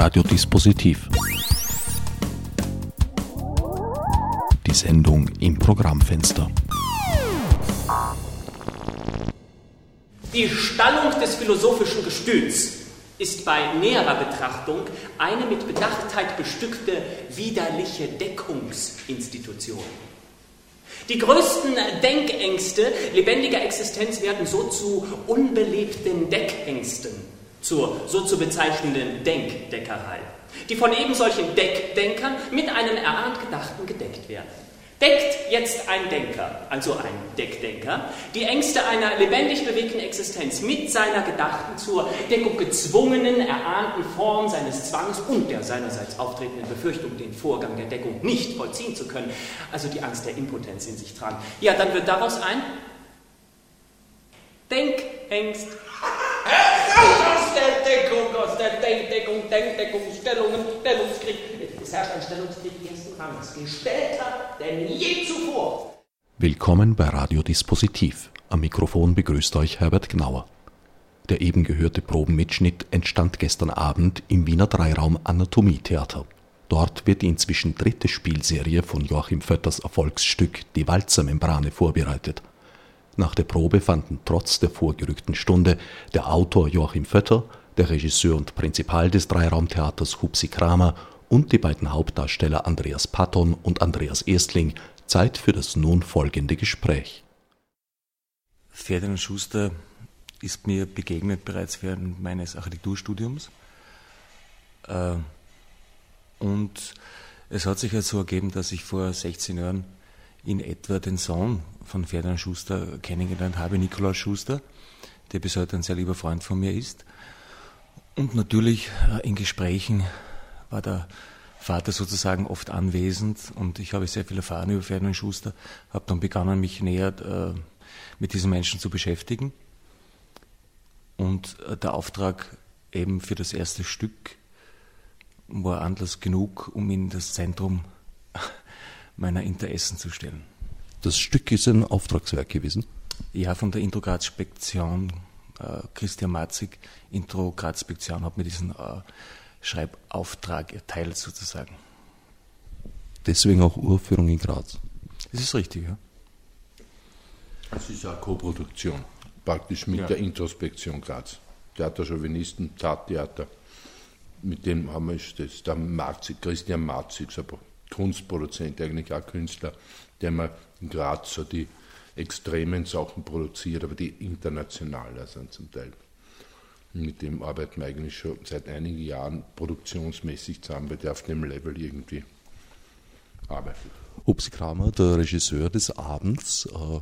Radiodispositiv. Die Sendung im Programmfenster. Die Stallung des philosophischen Gestüts ist bei näherer Betrachtung eine mit Bedachtheit bestückte widerliche Deckungsinstitution. Die größten Denkängste lebendiger Existenz werden so zu unbelebten Deckängsten, zur so zu bezeichnenden Denkdeckerei, die von eben solchen Deckdenkern mit einem erahnt Gedachten gedeckt werden. Deckt jetzt ein Denker, also ein Deckdenker, die Ängste einer lebendig bewegten Existenz mit seiner Gedachten zur Deckung gezwungenen, erahnten Form seines Zwangs und der seinerseits auftretenden Befürchtung, den Vorgang der Deckung nicht vollziehen zu können, also die Angst der Impotenz in sich tragen. Ja, dann wird daraus ein Denkengst. Der Deckung, aus der Denkdeckung, Denkdeckung, Stellungen, Stellungskrieg. Es herrscht ein Stellungskrieg ersten Ranges, gestellter denn je zuvor. Willkommen bei Radio Dispositiv. Am Mikrofon begrüßt euch Herbert Gnauer. Der eben gehörte Probenmitschnitt entstand gestern Abend im Wiener Dreiraum Anatomietheater. Dort wird die inzwischen dritte Spielserie von Joachim Vötters Erfolgsstück Die Walzermembrane vorbereitet. Nach der Probe fanden trotz der vorgerückten Stunde der Autor Joachim Vötter, der Regisseur und Prinzipal des Dreiraumtheaters Hupsi Kramer und die beiden Hauptdarsteller Andreas Patton und Andreas Erstling Zeit für das nun folgende Gespräch. Ferdinand Schuster ist mir begegnet bereits während meines Architekturstudiums. Äh, und es hat sich halt so ergeben, dass ich vor 16 Jahren in etwa den Sohn von Ferdinand Schuster kennengelernt habe, Nikolaus Schuster, der bis heute ein sehr lieber Freund von mir ist. Und natürlich äh, in Gesprächen war der Vater sozusagen oft anwesend und ich habe sehr viel erfahren über Ferdinand Schuster, habe dann begonnen, mich näher äh, mit diesen Menschen zu beschäftigen. Und äh, der Auftrag eben für das erste Stück war Anlass genug, um ihn in das Zentrum meiner Interessen zu stellen. Das Stück ist ein Auftragswerk gewesen? Ja, von der Intro-Graz-Spektion, äh, Christian Matzig, Intro-Graz-Spektion, hat mir diesen äh, Schreibauftrag erteilt sozusagen. Deswegen auch Urführung in Graz. Das ist richtig, ja. Es ist eine Co-Produktion, praktisch mit ja. der Introspektion Graz. Theater Chauvinisten, Tattheater. Mit dem haben wir das, der Marzig, Christian Marzig, so ein Kunstproduzent, eigentlich auch Künstler, der mal in Graz so die extremen Sachen produziert, aber die internationaler sind zum Teil. Mit dem arbeiten wir eigentlich schon seit einigen Jahren produktionsmäßig zusammen, weil der auf dem Level irgendwie arbeitet. Hupsi Kramer, der Regisseur des Abends. Äh,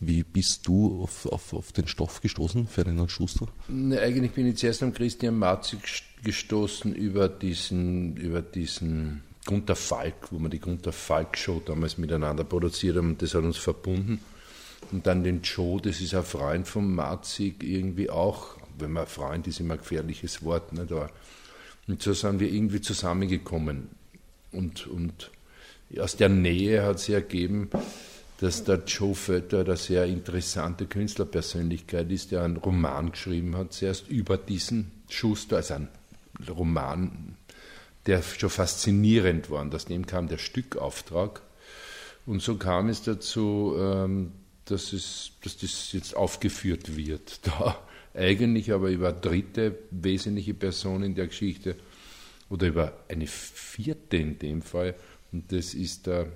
wie bist du auf, auf, auf den Stoff gestoßen, Ferdinand Schuster? Ne, eigentlich bin ich zuerst am Christian Marzig gestoßen über diesen, über diesen Gunter Falk, wo wir die Gunter Falk Show damals miteinander produziert haben das hat uns verbunden. Und dann den Joe, das ist ein Freund von Marzig irgendwie auch, wenn man Freund ist, immer ein gefährliches Wort. Nicht? Aber, und so sind wir irgendwie zusammengekommen. Und, und aus der Nähe hat sich ergeben, dass der Joe Fötter eine sehr interessante Künstlerpersönlichkeit ist, der einen Roman geschrieben hat, zuerst über diesen Schuster, also ein Roman, der schon faszinierend war. Und aus dem kam der Stückauftrag. Und so kam es dazu, ähm, dass, es, dass das jetzt aufgeführt wird. Da eigentlich aber über dritte wesentliche Person in der Geschichte oder über eine vierte in dem Fall. Und das ist der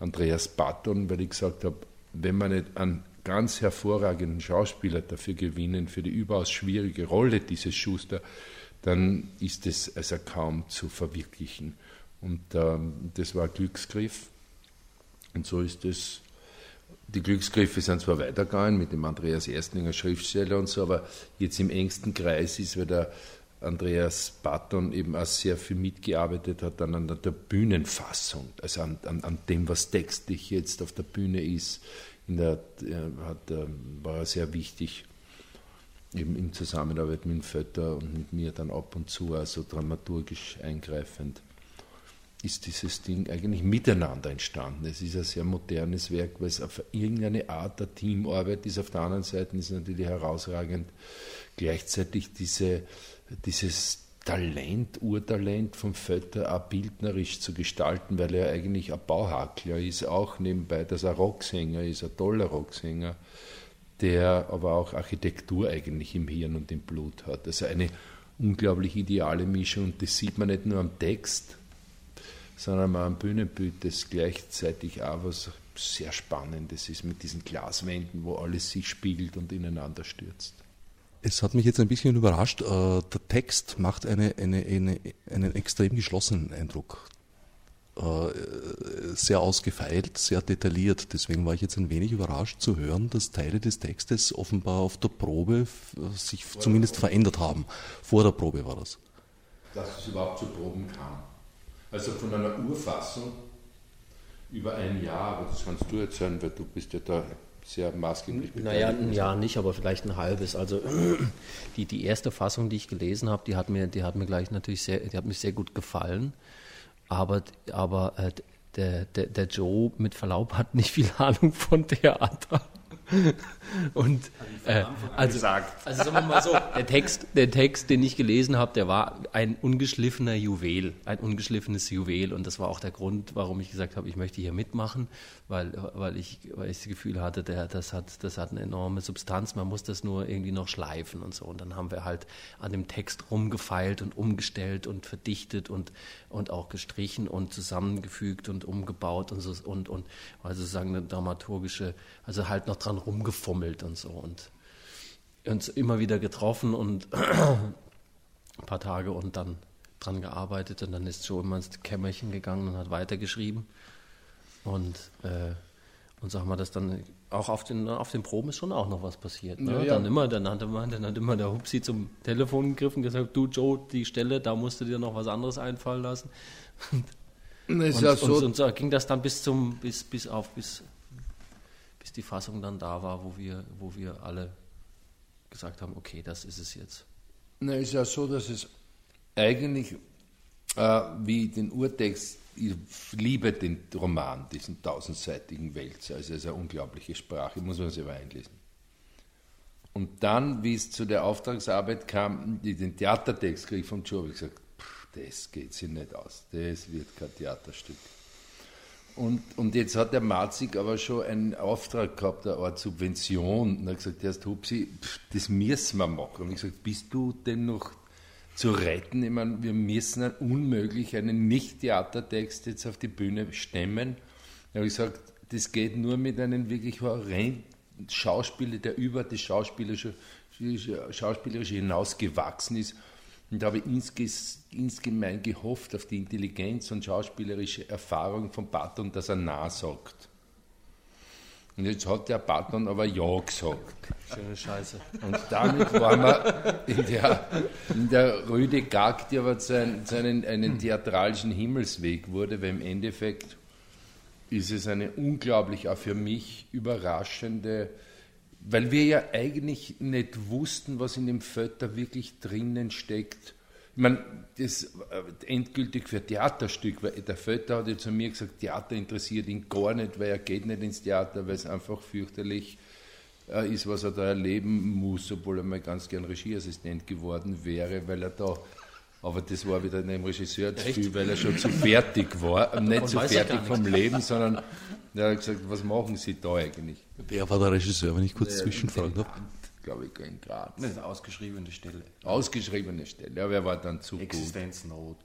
Andreas Patton, weil ich gesagt habe, wenn man nicht einen ganz hervorragenden Schauspieler dafür gewinnen, für die überaus schwierige Rolle dieses Schuster, dann ist es also kaum zu verwirklichen. Und ähm, das war ein Glücksgriff. Und so ist es die Glücksgriffe sind zwar weitergegangen mit dem Andreas Erstlinger Schriftsteller und so, aber jetzt im engsten Kreis ist, weil der Andreas Patton eben auch sehr viel mitgearbeitet hat dann an der Bühnenfassung, also an, an, an dem, was textlich jetzt auf der Bühne ist. In der, hat, war er sehr wichtig, eben in Zusammenarbeit mit Vetter und mit mir dann ab und zu, also dramaturgisch eingreifend ist dieses Ding eigentlich miteinander entstanden. Es ist ein sehr modernes Werk, weil es auf irgendeine Art der Teamarbeit ist. Auf der anderen Seite ist es natürlich herausragend, gleichzeitig diese, dieses Talent, Urtalent vom Vetter auch bildnerisch zu gestalten, weil er eigentlich ein Bauhakler ist, auch nebenbei, dass er Rocksänger ist, ein toller Rocksänger, der aber auch Architektur eigentlich im Hirn und im Blut hat. Also eine unglaublich ideale Mischung und das sieht man nicht nur am Text, sondern auch am Bühnenbild, das gleichzeitig auch was sehr Spannendes ist mit diesen Glaswänden, wo alles sich spiegelt und ineinander stürzt. Es hat mich jetzt ein bisschen überrascht. Äh, der Text macht eine, eine, eine, einen extrem geschlossenen Eindruck. Äh, sehr ausgefeilt, sehr detailliert. Deswegen war ich jetzt ein wenig überrascht zu hören, dass Teile des Textes offenbar auf der Probe sich Vor zumindest verändert haben. Vor der Probe war das. Dass es überhaupt zu Proben kam. Also von einer Urfassung über ein Jahr, aber das kannst du erzählen, weil du bist ja da sehr maßgeblich beteiligt. Naja, ein Jahr nicht, aber vielleicht ein halbes. Also die, die erste Fassung, die ich gelesen habe, die hat mir, die hat mir gleich natürlich sehr, die hat mich sehr gut gefallen. Aber, aber äh, der, der, der Joe mit Verlaub hat nicht viel Ahnung von Theater. Und äh, also, also sagen wir mal so, der Text, der Text, den ich gelesen habe, der war ein ungeschliffener Juwel, ein ungeschliffenes Juwel. Und das war auch der Grund, warum ich gesagt habe, ich möchte hier mitmachen, weil, weil, ich, weil ich das Gefühl hatte, der, das, hat, das hat eine enorme Substanz, man muss das nur irgendwie noch schleifen und so. Und dann haben wir halt an dem Text rumgefeilt und umgestellt und verdichtet und, und auch gestrichen und zusammengefügt und umgebaut und so und, und also sozusagen eine dramaturgische, also halt noch dran rumgefummelt und so. Und uns immer wieder getroffen und ein paar Tage und dann dran gearbeitet und dann ist Joe immer ins Kämmerchen gegangen und hat weitergeschrieben. Und, äh, und sag mal, dass dann auch auf den, auf den Proben ist schon auch noch was passiert. Ne? Ja, ja. Dann immer, dann hatte man, dann hat immer der Hupsi zum Telefon gegriffen und gesagt, du Joe, die Stelle, da musst du dir noch was anderes einfallen lassen. Und, und, ja so und, und, so ging das dann bis zum, bis, bis auf, bis, bis die Fassung dann da war, wo wir, wo wir alle gesagt haben, okay, das ist es jetzt. Na, ist ja so, dass es eigentlich äh, wie den Urtext ich liebe den Roman, diesen tausendseitigen Wälzer. Also es ist eine unglaubliche Sprache, muss man sich einlesen. Und dann, wie es zu der Auftragsarbeit kam, den Theatertext kriege ich von habe ich gesagt, pff, das geht sich nicht aus, das wird kein Theaterstück. Und, und jetzt hat der Marzig aber schon einen Auftrag gehabt, eine Art Subvention. Und er hat gesagt, erst Hupsi, das müssen wir machen. Und ich gesagt, bist du denn noch zu retten. Ich meine, wir müssen unmöglich einen Nicht-Theatertext jetzt auf die Bühne stemmen. Da habe ich gesagt, das geht nur mit einem wirklich horrenden Schauspieler, der über das Schauspielerische, Schauspielerische hinaus gewachsen ist. Und habe ich insgemein gehofft auf die Intelligenz und schauspielerische Erfahrung von Barton, dass er nah sagt. Und jetzt hat der Barton aber Ja gesagt. Schöne Scheiße. Und damit waren wir in der, in der Rüde Gag, die aber zu, ein, zu einen, einen theatralischen Himmelsweg wurde, weil im Endeffekt ist es eine unglaublich, auch für mich, überraschende, weil wir ja eigentlich nicht wussten, was in dem Fötter wirklich drinnen steckt. Ich meine, das äh, endgültig für Theaterstück, weil der Vetter hat ja zu mir gesagt, Theater interessiert ihn gar nicht, weil er geht nicht ins Theater, weil es einfach fürchterlich äh, ist, was er da erleben muss, obwohl er mal ganz gern Regieassistent geworden wäre, weil er da aber das war wieder dem Regisseur zu viel, weil er schon zu fertig war. Nicht zu fertig vom Leben, sondern er hat gesagt, was machen Sie da eigentlich? Wer war der Regisseur, wenn ich kurz zwischenfragen darf? glaube ich, in Graz. Das ist eine ausgeschriebene Stelle. Ausgeschriebene Stelle, ja, wer war dann zu Existenznot.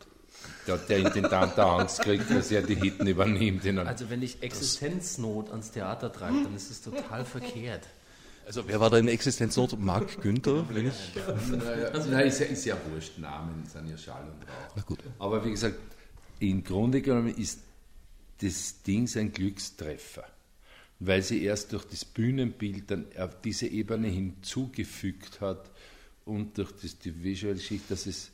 Da hat der Intendant da Angst gekriegt, dass er die Hitten übernimmt. Also wenn ich Existenznot ans Theater treibe, dann ist es total verkehrt. Also wer war da in Existenznot? Marc Günther, wenn ich... Naja, also, nein, ist ja, ist ja wurscht, Namen sind ja Schall und Rauch. Na gut. Aber wie gesagt, im Grunde genommen ist das Ding ein Glückstreffer. Weil sie erst durch das Bühnenbild dann auf diese Ebene hinzugefügt hat und durch das, die Visual Schicht, dass es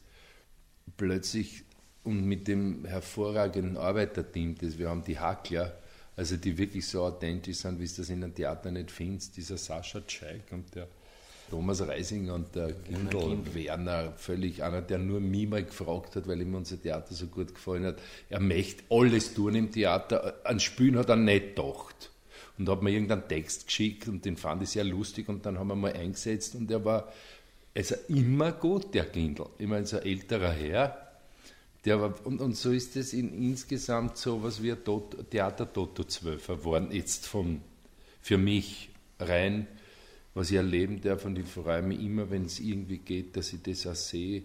plötzlich und mit dem hervorragenden Arbeiterteam, das wir haben, die Hackler, also die wirklich so authentisch sind, wie es das in einem Theater nicht findest, dieser Sascha Tscheik und der Thomas Reisinger und der Gindl Werner, völlig einer, der nur mich mal gefragt hat, weil ihm unser Theater so gut gefallen hat. Er möchte alles tun im Theater, an Spielen hat er nicht gedacht und hat mir irgendeinen Text geschickt und den fand ich sehr lustig und dann haben wir mal eingesetzt und er war also immer gut, der Kindl. Ich meine, so ein älterer Herr, der war, und, und so ist es in, insgesamt so was ein Theater-Toto-Zwölfer geworden, jetzt von, für mich rein, was ich erleben darf und ich freue mich immer, wenn es irgendwie geht, dass ich das auch sehe,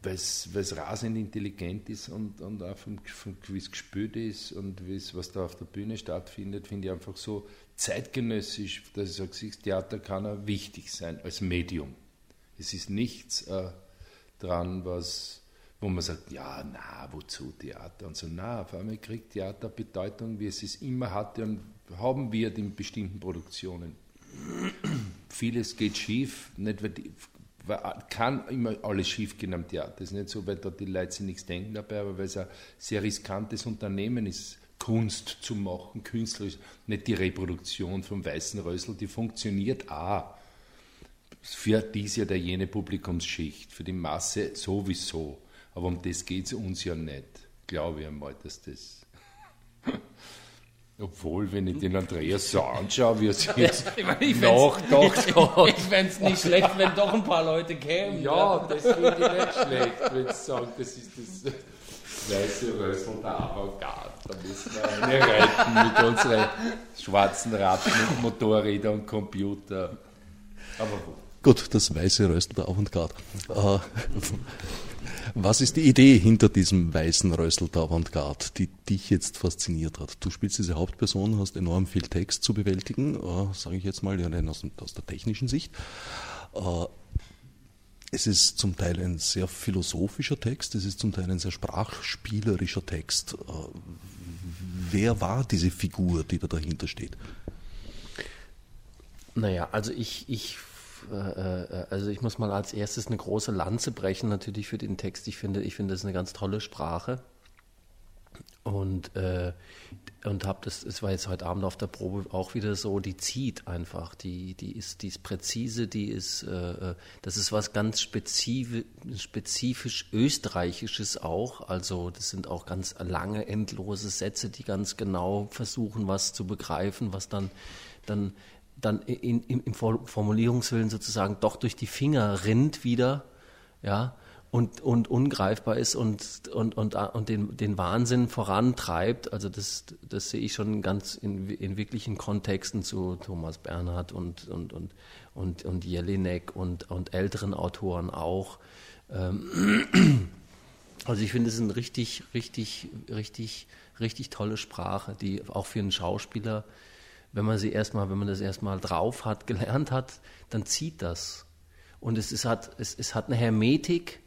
weil es rasend intelligent ist und, und auch vom, vom, wie es gespürt ist und was da auf der Bühne stattfindet, finde ich einfach so zeitgenössisch, dass ich sage, Theater kann auch wichtig sein als Medium. Es ist nichts äh, dran, was, wo man sagt, ja, na, wozu Theater? Und so, na, auf einmal kriegt Theater Bedeutung, wie es es immer hatte und haben wir in bestimmten Produktionen. Vieles geht schief, nicht weil die, kann immer alles schief gehen am Theater. Das ist nicht so, weil dort die Leute sich nichts denken dabei, aber weil es ein sehr riskantes Unternehmen ist, Kunst zu machen, künstlerisch, nicht die Reproduktion vom Weißen Rössel, die funktioniert auch für diese oder jene Publikumsschicht, für die Masse sowieso. Aber um das geht es uns ja nicht, glaube ich einmal, dass das. Obwohl, wenn ich den Andreas so anschaue, wie er sich jetzt ich meine, ich nachgedacht Ich fände es nicht schlecht, wenn doch ein paar Leute kämen. Ja, ja. das finde ich nicht schlecht, wenn sie sagen, das ist das weiße Rössel der Avantgarde. Da müssen wir eine reiten mit unseren schwarzen Ratten und Motorrädern und Computer. Aber wo? Gut, das weiße Rössel der Avantgarde. Was ist die Idee hinter diesem weißen Rössel der Avantgarde, die dich jetzt fasziniert hat? Du spielst diese Hauptperson, hast enorm viel Text zu bewältigen, äh, sage ich jetzt mal, ja, aus, aus, der technischen Sicht. Äh, es ist zum Teil ein sehr philosophischer Text, es ist zum Teil ein sehr sprachspielerischer Text. Äh, wer war diese Figur, die da dahinter steht? Naja, also ich, ich äh, äh, also ich muss mal als erstes eine große Lanze brechen natürlich für den Text. Ich finde, ich finde das eine ganz tolle Sprache und äh, und habe das. Es war jetzt heute Abend auf der Probe auch wieder so. Die zieht einfach. Die die ist die ist präzise. Die ist äh, äh das ist was ganz spezifisch, spezifisch österreichisches auch. Also das sind auch ganz lange endlose Sätze, die ganz genau versuchen, was zu begreifen, was dann dann dann in, in, im Formulierungswillen sozusagen doch durch die Finger rinnt wieder, ja, und, und ungreifbar ist und, und, und, und den, den Wahnsinn vorantreibt. Also das, das sehe ich schon ganz in, in wirklichen Kontexten zu Thomas Bernhard und, und, und, und, und Jelinek und, und älteren Autoren auch. Ähm, also ich finde, es ist eine richtig, richtig, richtig, richtig tolle Sprache, die auch für einen Schauspieler wenn man sie erstmal, wenn man das erstmal drauf hat, gelernt hat, dann zieht das. Und es, ist, hat, es, es hat eine Hermetik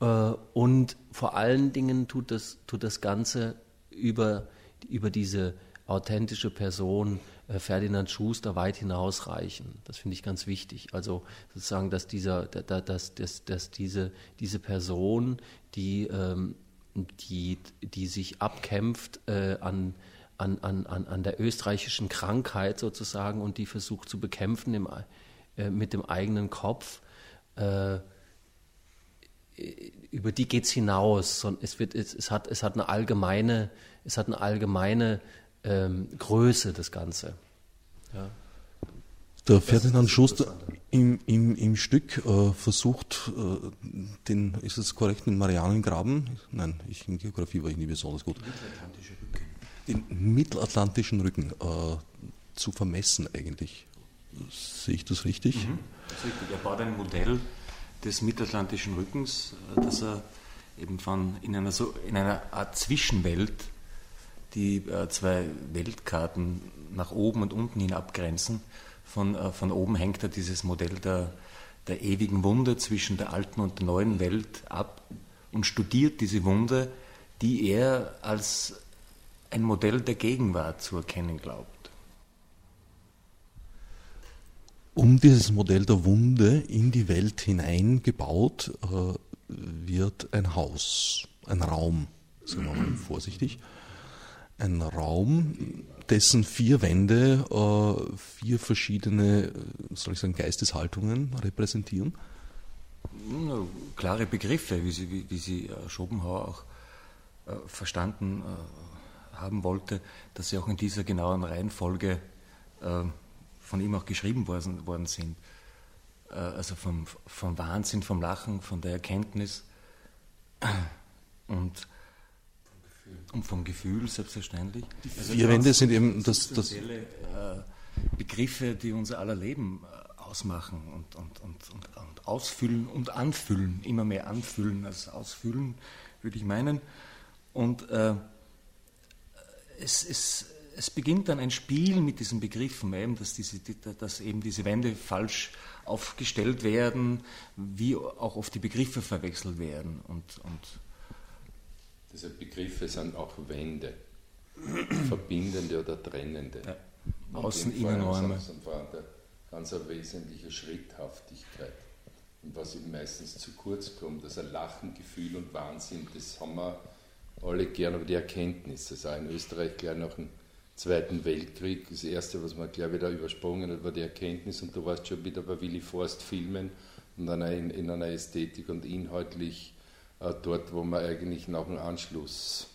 äh, und vor allen Dingen tut das, tut das Ganze über, über diese authentische Person äh, Ferdinand Schuster weit hinausreichen. Das finde ich ganz wichtig. Also sozusagen, dass, dieser, dass, dass, dass diese, diese Person, die, ähm, die, die sich abkämpft äh, an an, an, an der österreichischen Krankheit sozusagen und die versucht zu bekämpfen im, äh, mit dem eigenen Kopf. Äh, über die geht es hinaus. Es, wird, es, es, hat, es hat eine allgemeine, es hat eine allgemeine ähm, Größe, das Ganze. Ja. Der Ferdinand Schuster im, im, im Stück äh, versucht, äh, den, ist es korrekt, den Marianengraben, nein, ich, in Geografie war ich nie besonders gut, den mittelatlantischen Rücken äh, zu vermessen eigentlich. Sehe ich das richtig? Mhm. Das ist richtig. Er baut ein Modell des mittelatlantischen Rückens, äh, das er eben von in einer, so, in einer Art Zwischenwelt, die äh, zwei Weltkarten nach oben und unten hin abgrenzen. Von, äh, von oben hängt er dieses Modell der, der ewigen Wunde zwischen der alten und der neuen Welt ab und studiert diese Wunde, die er als ein Modell der Gegenwart zu erkennen glaubt. Um dieses Modell der Wunde in die Welt hineingebaut äh, wird ein Haus, ein Raum, sagen wir mal vorsichtig, ein Raum, dessen vier Wände äh, vier verschiedene, soll ich sagen, Geisteshaltungen repräsentieren. Klare Begriffe, wie sie, wie, wie sie äh, Schopenhauer auch äh, verstanden haben wollte, dass sie auch in dieser genauen Reihenfolge äh, von ihm auch geschrieben worden, worden sind. äh, also vom, vom Wahnsinn, vom Lachen, von der Erkenntnis und, und vom Gefühl selbstverständlich. Die also vier Wände sind eben das, das äh, Begriffe, die unser aller Leben äh, ausmachen und, und, und, und, ausfüllen und anfüllen, immer mehr anfüllen als ausfüllen, würde ich meinen. Und äh, es, es, es beginnt dann ein Spiel mit diesen Begriffen, eben, dass, diese, dass eben diese Wände falsch aufgestellt werden, wie auch oft die Begriffe verwechselt werden. Und, und Diese Begriffe sind auch Wände, verbindende oder trennende. Ja. Außen-Innenräume. vor allem eine ganz eine wesentliche Schritthaftigkeit. Und was ihm meistens zu kurz kommt, also Lachen, Gefühl und Wahnsinn, das haben wir alle gern, aber die Erkenntnis, also auch in Österreich gleich nach dem Zweiten Weltkrieg, das Erste, was man gleich wieder übersprungen hat, war die Erkenntnis und du warst schon wieder bei Willy Forst Filmen und in, in einer Ästhetik und inhaltlich äh, dort, wo man eigentlich nach dem Anschluss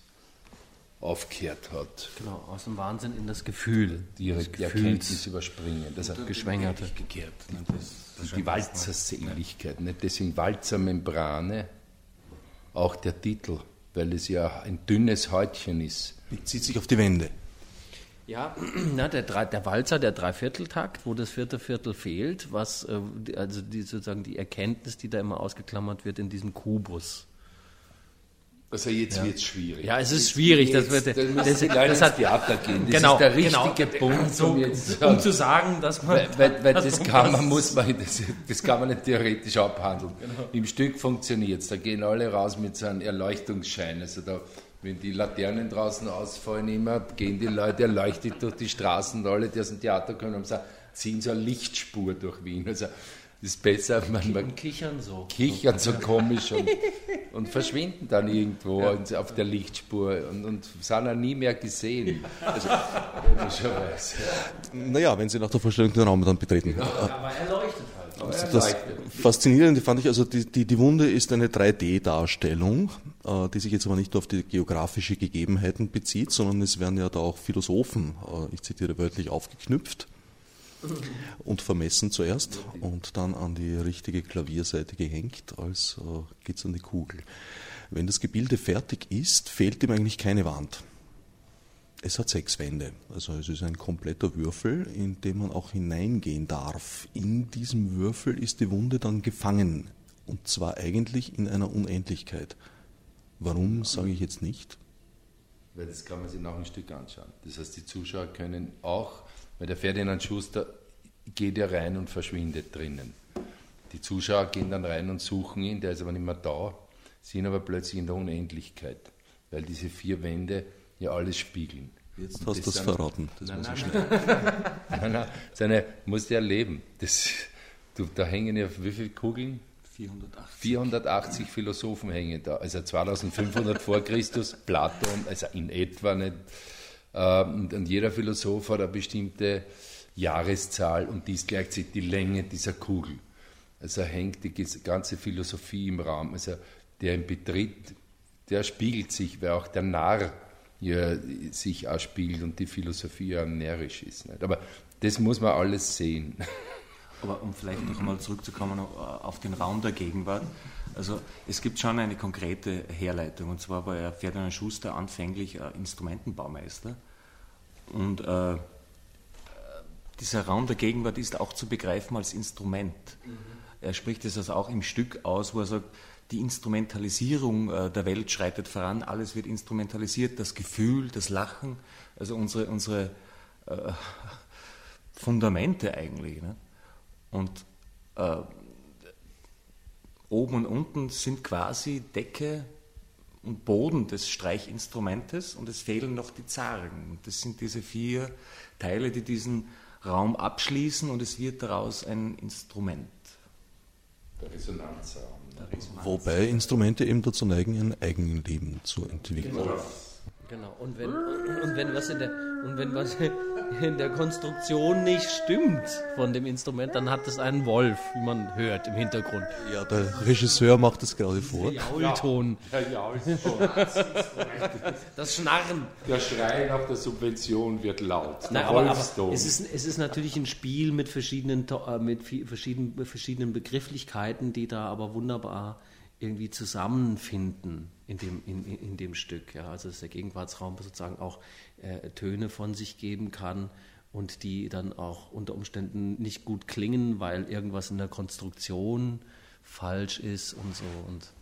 aufgehört hat. Genau, aus dem Wahnsinn in das Gefühl. Die, das die Erkenntnis überspringen. Das hat geschwängert. Gekehrt. Ne? Das die Walzerseligkeit. Ne? Deswegen Walzermembrane, auch der Titel, weil es ja ein dünnes Häutchen ist. Bezieht sich auf die Wände. Ja, na, der, der Walzer, der Dreivierteltakt, wo das vierte Viertel fehlt, was äh, also die, sozusagen die Erkenntnis, die da immer ausgeklammert wird in diesem Kubus. Also jetzt ja. wird es schwierig. Ja, es ist schwierig. Jetzt, das, wird, das, das, das hat Theater gehen. Das genau, ist der genau. richtige genau. Punkt, so, um, jetzt, um zu sagen, dass man. Weil, weil, weil das, kann man, muss man, das, das, kann man nicht theoretisch abhandeln. Genau. Im Stück funktioniert es. Da gehen alle raus mit so einem Erleuchtungsschein. Also da wenn die Laternen draußen ausfallen immer, gehen die Leute erleuchtet durch die Straßen und alle, die aus dem Theater kommen, haben gesagt, ziehen so eine Lichtspur durch Wien. Also ist besser, man, man kichern so. Kichern so komisch und, und verschwinden dann irgendwo ja. auf der Lichtspur und, und sind dann nie mehr gesehen. Also, logischerweise. Naja, wenn Sie nach der Vorstellung den Raum dann betreten. Ja, aber er leuchtet also das Faszinierende fand ich, also die, die, die Wunde ist eine 3D-Darstellung, äh, die sich jetzt aber nicht nur auf die geografische Gegebenheiten bezieht, sondern es werden ja da auch Philosophen, äh, ich zitiere wörtlich, aufgeknüpft und vermessen zuerst und dann an die richtige Klavierseite gehängt, als äh, geht es an die Kugel. Wenn das Gebilde fertig ist, fehlt ihm eigentlich keine Wand. Es hat sechs Wände, also es ist ein kompletter Würfel, in den man auch hineingehen darf. In diesem Würfel ist die Wunde dann gefangen, und zwar eigentlich in einer Unendlichkeit. Warum, sage ich jetzt nicht. Weil das kann man sich noch ein Stück anschauen. Das heißt, die Zuschauer können auch, weil der Ferdinand Schuster geht ja rein und verschwindet drinnen. Die Zuschauer gehen dann rein und suchen ihn, der ist aber nicht mehr da, sind aber plötzlich in der Unendlichkeit, weil diese vier Wände ja alles spiegeln. Jetzt hast du es verraten. Das nein, muss nein, nein. nein, nein, seine musst du erleben. Das, du, da hängen ja wie viele Kugeln? 480. 480 Philosophen hängen da. Also 2500 vor Christus, Platon, also in etwa nicht. Ähm, und jeder Philosoph hat eine bestimmte Jahreszahl und die ist gleichzeitig die Länge dieser Kugel. Also hängt die ganze Philosophie im Raum. Also der ihn betritt, der spiegelt sich, weil auch der Narr ja sich ausspiegelt und die Philosophie ja närrisch ist. Nicht? Aber das muss man alles sehen. Aber um vielleicht noch einmal zurückzukommen auf den Raum der Gegenwart. Also es gibt schon eine konkrete Herleitung. Und zwar war er Ferdinand Schuster anfänglich Instrumentenbaumeister. Und äh, dieser Raum der Gegenwart ist auch zu begreifen als Instrument. Mhm. Er spricht es also auch im Stück aus, wo er sagt, die Instrumentalisierung äh, der Welt schreitet voran, alles wird instrumentalisiert, das Gefühl, das Lachen, also unsere, unsere äh, Fundamente eigentlich. Ne? Und äh, oben und unten sind quasi Decke und Boden des Streichinstrumentes und es fehlen noch die Zargen. Das sind diese vier Teile, die diesen Raum abschließen und es wird daraus ein Instrument. Der Resonanzraum. Wobei Instrumente eben dazu neigen, ein Eigenleben zu entwickeln. Genau. Genau, und wenn, und wenn was in der, und wenn was in der Konstruktion nicht stimmt von dem Instrument, dann hat es einen Wolf, wie man hört im Hintergrund. Ja, der Regisseur macht das gerade vor. Der Jaulton. Der Jaulton. Das Schnarren. Der Schrei nach der Subvention wird laut. Der Nein, aber, aber Wolfston. es, ist, es ist natürlich ein Spiel mit verschiedenen, äh, mit verschiedenen, mit verschiedenen Begrifflichkeiten, die da aber wunderbar irgendwie zusammenfinden in dem, in, in, dem Stück. Ja. Also dass der Gegenwartsraum sozusagen auch äh, Töne von sich geben kann und die dann auch unter Umständen nicht gut klingen, weil irgendwas in der Konstruktion falsch ist und so. Und,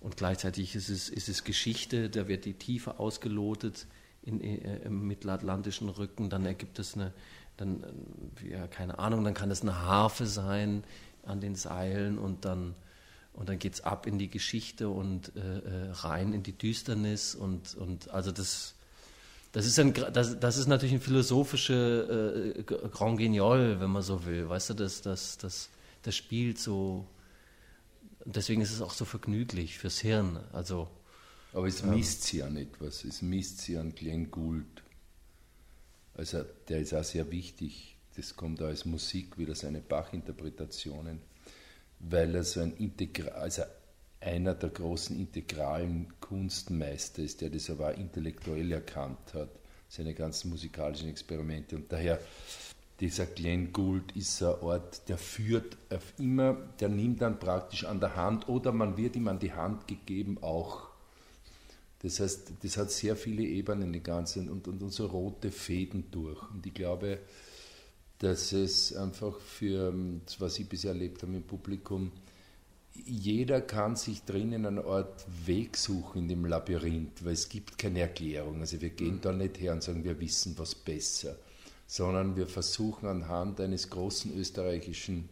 und gleichzeitig ist es, ist es Geschichte, da wird die Tiefe ausgelotet in, äh, im mittelatlantischen Rücken, dann ergibt es eine, dann, äh, ja, keine Ahnung, dann kann es eine Harfe sein an den Seilen und dann, und dann geht es ab in die Geschichte und äh, äh, rein in die Düsternis und, und also das, das ist, ein, das, das ist natürlich ein philosophische äh, Grand Guignol, wenn man so will, weißt du, das, das, das, das spielt so, deswegen ist es auch so vergnüglich fürs Hirn, also Aber es misst sie an etwas. Es misst sie an Glenn Gould. Also der ist auch sehr wichtig. Das kommt auch als Musik wieder seine Bach-Interpretationen, weil er so ein Integral, also einer der großen integralen Kunstmeister ist, der das aber auch intellektuell erkannt hat, seine ganzen musikalischen Experimente. Und daher, dieser Glenn Gould ist ein Ort, der führt auf immer, der nimmt dann praktisch an der Hand oder man wird ihm an die Hand gegeben auch. Das heißt, das hat sehr viele Ebenen, die ganzen, und, und, und so rote Fäden durch. Und ich glaube, dass es einfach für, das, was ich bisher erlebt habe im Publikum, jeder kann sich drinnen eine Art Weg suchen in dem Labyrinth, weil es gibt keine Erklärung. Also wir gehen da nicht her und sagen, wir wissen was besser, sondern wir versuchen anhand eines großen österreichischen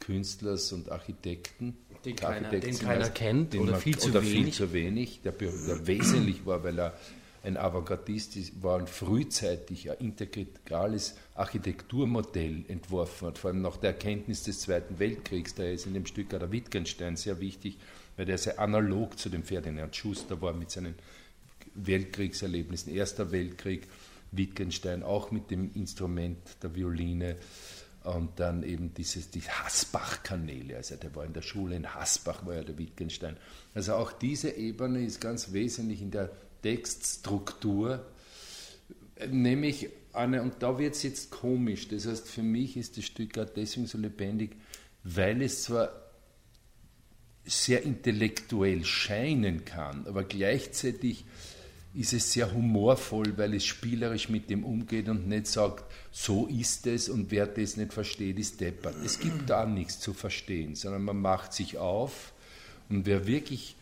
Künstlers und Architekten, Den keiner- den keiner meist- kennt den oder viel zu oder wenig. viel zu wenig, der, der wesentlich war, weil er ein Avantgardist ist, war und frühzeitig ein integrales Architekturmodell entworfen hat, vor allem nach der Erkenntnis des Zweiten Weltkriegs. Da ist in dem Stück auch der Wittgenstein sehr wichtig, weil der sehr analog zu dem Ferdinand Schuster war mit seinen Weltkriegserlebnissen. Erster Weltkrieg, Wittgenstein auch mit dem Instrument der Violine und dann eben dieses, die Hasbach-Kanäle, also der war in der Schule in Hasbach, war ja der Wittgenstein. Also auch diese Ebene ist ganz wesentlich in der Textstruktur, nämlich eine, und da wird es jetzt komisch, das heißt für mich ist das Stück auch deswegen so lebendig, weil es zwar sehr intellektuell scheinen kann, aber gleichzeitig ist es sehr humorvoll, weil es spielerisch mit dem umgeht und nicht sagt, so ist es und wer das nicht versteht, ist deppert. Es gibt da nichts zu verstehen, sondern man macht sich auf und wer wirklich,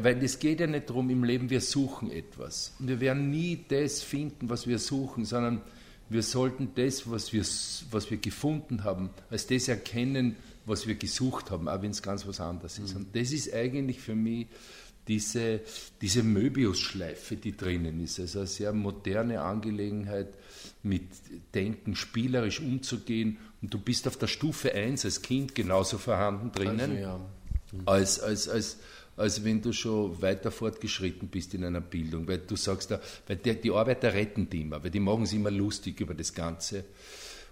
weil es geht ja nicht darum im Leben, wir suchen etwas. Und wir werden nie das finden, was wir suchen, sondern wir sollten das, was wir, was wir gefunden haben, als das erkennen, was wir gesucht haben, auch wenn es ganz was anderes ist. Und das ist eigentlich für mich diese, diese Möbius-Schleife, die drinnen ist. Also eine sehr moderne Angelegenheit, mit Denken spielerisch umzugehen. Und du bist auf der Stufe 1 als Kind genauso vorhanden drinnen, Also, ja. als, als, als, als wenn du schon weiter fortgeschritten bist in einer Bildung. Weil du sagst, da, weil die, die Arbeiter retten die immer, weil die machen es immer lustig über das Ganze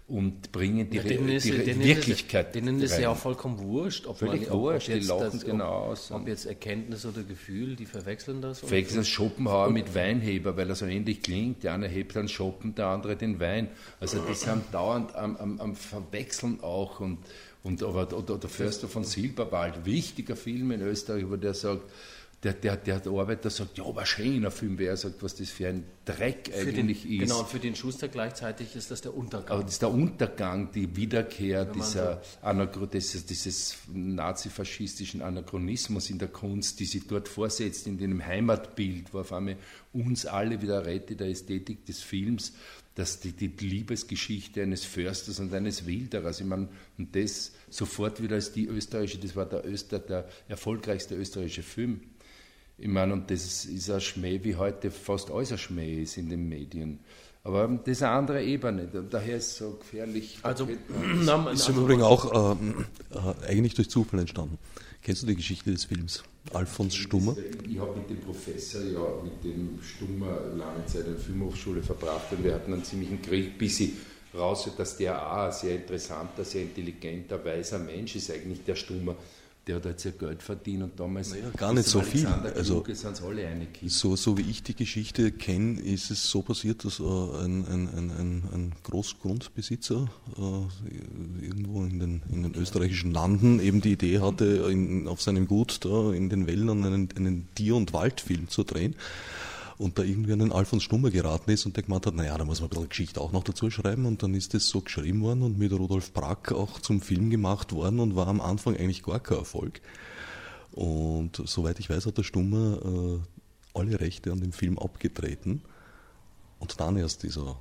und bringen die, Ja, Re- denen ist, die Re- denen Wirklichkeit Ist, denen ist rein. ja auch vollkommen wurscht, ob Völlig man, ob, wurscht, ob die jetzt lachen das, genau ob, aus. ob jetzt Erkenntnis oder Gefühl, die verwechseln das. und- Wechseln Schopenhauer mit Weinheber, weil er so ähnlich klingt. Der eine hebt einen Schoppen, der andere den Wein. Also die sind dauernd am, am, am Verwechseln auch. Und, und aber, oder, oder Förster von Silberwald, wichtiger Film in Österreich, wo der sagt, der, der, der Arbeiter sagt, ja, aber schöner Film, wer sagt, was das für ein Dreck für den, eigentlich ist. Genau, und für den Schuster gleichzeitig ist das der Untergang. Aber das ist der Untergang, die Wiederkehr dieser Anachro dieses, dieses nazifaschistischen Anachronismus in der Kunst, die sich dort vorsetzt, in dem Heimatbild, wo auf einmal uns alle wieder rettet, der Ästhetik des Films, dass die, die Liebesgeschichte eines Försters und eines Wilderers, ich meine, und das sofort wieder als die österreichische, das war der, Öster, der erfolgreichste österreichische Film. Ich meine, und das ist ein Schmäh, wie heute fast alles ein Schmäh ist in den Medien. Aber das ist eine andere Ebene, daher ist es so gefährlich. Also, ist im Übrigen auch äh, äh, eigentlich durch Zufall entstanden. Kennst du die Geschichte des Films? Alfons Stummer? Ich habe mit dem Professor, ja, mit dem Stummer lange Zeit in der Filmhochschule verbracht und wir hatten einen ziemlichen Krieg, bis ich raus, dass der auch ein sehr interessanter, sehr intelligenter, weiser Mensch ist, eigentlich der Stummer der hat halt sehr Geld verdient und damals naja, gar nicht so viel. Also so, so wie ich die Geschichte kenne, ist es so passiert, dass äh, ein, ein, ein, ein Großgrundbesitzer äh, irgendwo in den, in den österreichischen Landen eben die Idee hatte, in, auf seinem Gut da in den Wäldern einen, einen Tier- und Waldfilm zu drehen und da irgendwie an den Alfons Stummer geraten ist und der gemeint hat, naja, da muss man ein bisschen Geschichte auch noch dazu schreiben und dann ist das so geschrieben worden und mit Rudolf Brack auch zum Film gemacht worden und war am Anfang eigentlich gar kein Erfolg. Und soweit ich weiß, hat der Stummer äh, alle Rechte an dem Film abgetreten und dann erst dieser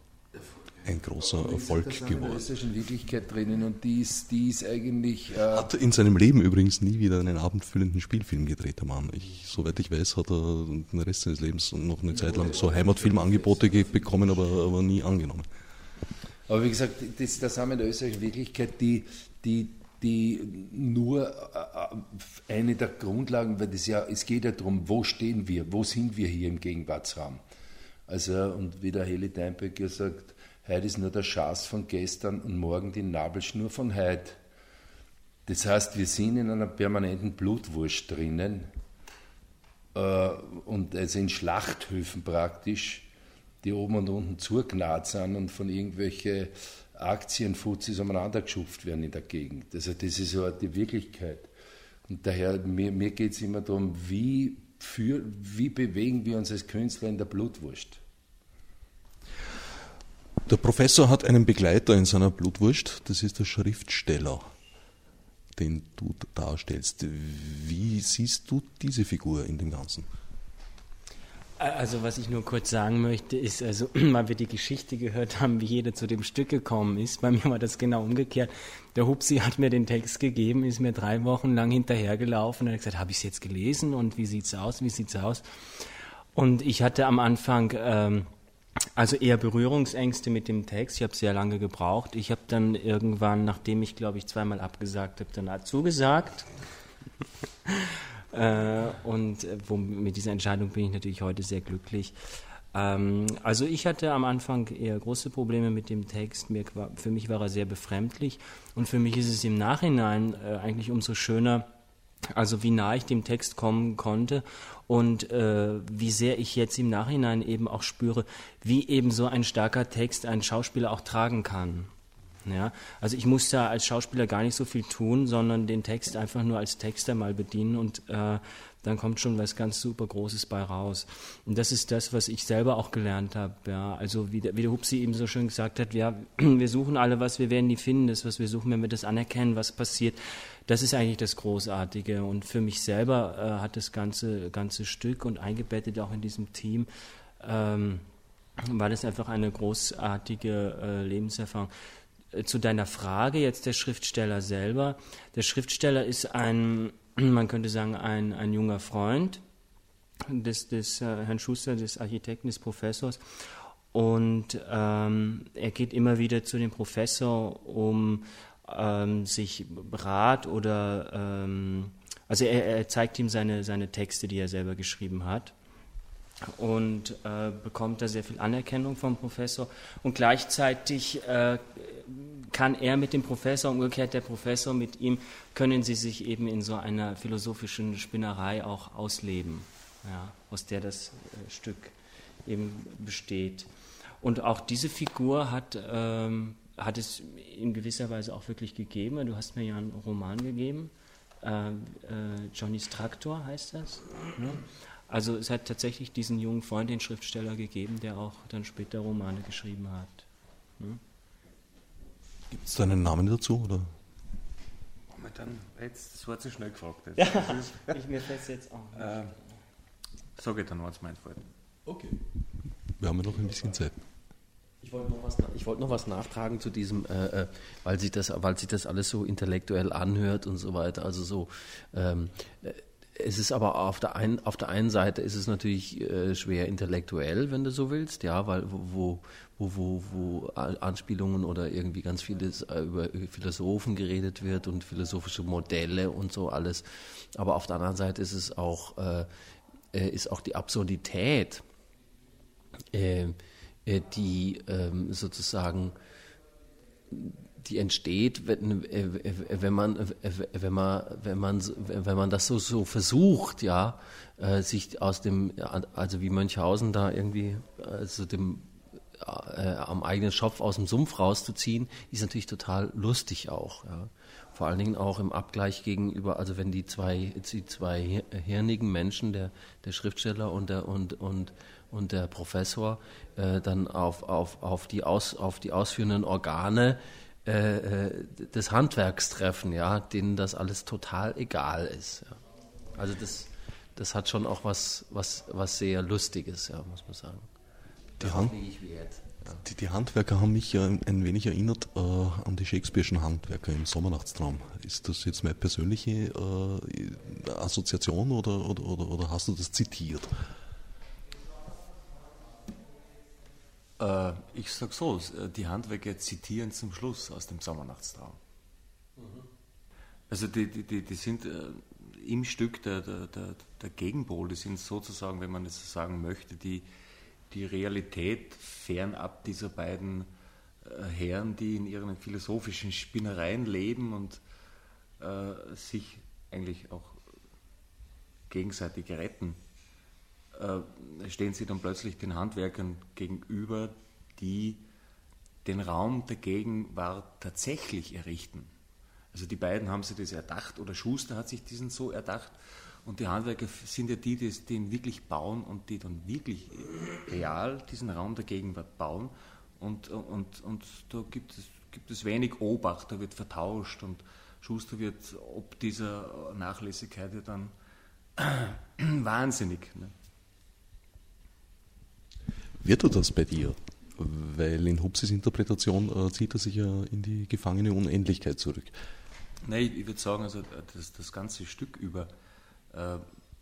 ein großer Erfolg geworden. Ist Wirklichkeit drinnen und die ist, die ist eigentlich. Äh hat in seinem Leben übrigens nie wieder einen abendfüllenden Spielfilm gedreht, der Mann. Ich, soweit ich weiß, hat er den Rest seines Lebens noch eine Zeit lang so Heimatfilmangebote bekommen, aber, aber nie angenommen. Aber wie gesagt, das, das haben wir in der österreichischen Wirklichkeit, die, die, die nur äh, eine der Grundlagen, weil das ja, es geht ja darum, wo stehen wir, wo sind wir hier im Gegenwartsraum. Also, und wie der Heli Deinbeck ja sagt, Heute ist nur der Schaß von gestern und morgen die Nabelschnur von heute. Das heißt, wir sind in einer permanenten Blutwurst drinnen äh, und also in Schlachthöfen praktisch, die oben und unten zugnagt sind und von irgendwelchen Aktienfuzis umeinander geschupft werden in der Gegend. Also das ist so die Wirklichkeit. Und daher, mir, mir geht es immer darum, wie, für, wie bewegen wir uns als Künstler in der Blutwurst? Der Professor hat einen Begleiter in seiner Blutwurst, das ist der Schriftsteller, den du darstellst. Wie siehst du diese Figur in dem Ganzen? Also was ich nur kurz sagen möchte, ist, also weil wir die Geschichte gehört haben, wie jeder zu dem Stück gekommen ist. Bei mir war das genau umgekehrt. Der Hupsi hat mir den Text gegeben, ist mir drei Wochen lang hinterhergelaufen und hat gesagt, habe ich es jetzt gelesen und wie sieht's aus, wie sieht's aus? Und ich hatte am Anfang ähm, also eher Berührungsängste mit dem Text. Ich habe sehr lange gebraucht. Ich habe dann irgendwann, nachdem ich glaube ich zweimal abgesagt habe, dann zugesagt. äh, und äh, wo, mit dieser Entscheidung bin ich natürlich heute sehr glücklich. Ähm, also ich hatte am Anfang eher große Probleme mit dem Text. Mir, für mich war er sehr befremdlich und für mich ist es im Nachhinein äh, eigentlich umso schöner, also wie nah ich dem Text kommen konnte und äh, wie sehr ich jetzt im Nachhinein eben auch spüre, wie eben so ein starker Text einen Schauspieler auch tragen kann. Ja, also ich muss da als Schauspieler gar nicht so viel tun, sondern den Text einfach nur als Texter mal bedienen und äh, dann kommt schon was ganz super Großes bei raus. Und das ist das, was ich selber auch gelernt habe. Ja, also wie der, wie der Hupsi eben so schön gesagt hat, ja, wir suchen alle was, wir werden nie finden, das, was wir suchen, wenn wir das anerkennen, was passiert. Das ist eigentlich das Großartige. Und für mich selber äh, hat das ganze, ganze Stück und eingebettet auch in diesem Team, ähm, war das einfach eine großartige äh, Lebenserfahrung. Äh, zu deiner Frage jetzt der Schriftsteller selber. Der Schriftsteller ist ein, man könnte sagen, ein, ein junger Freund des, des äh, Herrn Schuster, des Architekten, des Professors. Und ähm, er geht immer wieder zu dem Professor, um ähm, sich Rat oder, ähm, also er, er, zeigt ihm seine, seine Texte, die er selber geschrieben hat und äh, bekommt da sehr viel Anerkennung vom Professor und gleichzeitig äh, kann er mit dem Professor, umgekehrt der Professor mit ihm, können sie sich eben in so einer philosophischen Spinnerei auch ausleben, ja, aus der das äh, Stück eben besteht. Und auch diese Figur hat, ähm, hat es in gewisser Weise auch wirklich gegeben. Du hast mir ja einen Roman gegeben, äh, äh, Johnny's Traktor heißt das. Ne? Also es hat tatsächlich diesen jungen Freund, den Schriftsteller gegeben, der auch dann später Romane geschrieben hat. Ne? Gibt es da einen Namen dazu? Oder? Momentan, jetzt, das war zu schnell gefragt. Ja, ich, mir fällt jetzt auch. Äh, sage ich dann, was mein Fall. Okay. Wir haben ja noch ein bisschen Zeit. Ich wollte noch, was, wollt noch was nachtragen zu diesem, äh, äh, weil, sich das, weil sich das alles so intellektuell anhört und so weiter. Also so, ähm, äh, es ist aber auf der, ein, auf der einen Seite ist es natürlich äh, schwer intellektuell, wenn du so willst, ja, weil wo, wo, wo, wo Anspielungen oder irgendwie ganz vieles äh, über Philosophen geredet wird und philosophische Modelle und so alles. Aber auf der anderen Seite ist es auch, äh, ist auch die Absurdität, die ähm, sozusagen die entsteht, wenn, wenn man, wenn man, wenn man, wenn man das so, so versucht, ja, sich aus dem, also wie Mönchhausen da irgendwie, also dem äh, am eigenen Schopf aus dem Sumpf rauszuziehen, ist natürlich total lustig auch. Ja. Vor allen Dingen auch im Abgleich gegenüber, also wenn die zwei, die zwei hirnigen Menschen, der, der Schriftsteller und der, und, und, und der Professor, äh, dann auf, auf, auf, die Aus, auf die ausführenden Organe äh, äh des Handwerks treffen, ja, denen das alles total egal ist. Ja. Also das, das hat schon auch was, was, was sehr Lustiges, ja, muss man sagen. Die, Hand, die, die, Handwerker haben mich ja ein wenig erinnert äh, an die Shakespeare'schen Handwerker im Sommernachtstraum. Ist das jetzt meine persönliche äh, Assoziation oder, oder, oder, oder, hast du das zitiert? Äh, ich sage so, die Handwerker zitieren zum Schluss aus dem Sommernachtstraum. Mhm. Also die, die, die, die sind äh, im Stück der, der, der, der Gegenpol, die sind sozusagen, wenn man es so sagen möchte, die die Realität fernab dieser beiden äh, Herren, die in ihren philosophischen Spinnereien leben und äh, sich eigentlich auch gegenseitig retten, äh, stehen sie dann plötzlich den Handwerkern gegenüber, die den Raum der Gegenwart tatsächlich errichten. Also die beiden haben sich das erdacht oder Schuster hat sich diesen so erdacht und die Handwerker sind ja die, die den wirklich bauen und die dann wirklich real diesen Raum der Gegenwart bauen. Und, und, und da gibt es, gibt es wenig Obacht, da wird vertauscht und Schuster wird ob dieser Nachlässigkeit ja dann wahnsinnig. Ne? Wird er das bei dir? Weil in Hupsis Interpretation äh, zieht er sich ja in die gefangene Unendlichkeit zurück. Nein, ich würde sagen, also das, das ganze Stück über äh,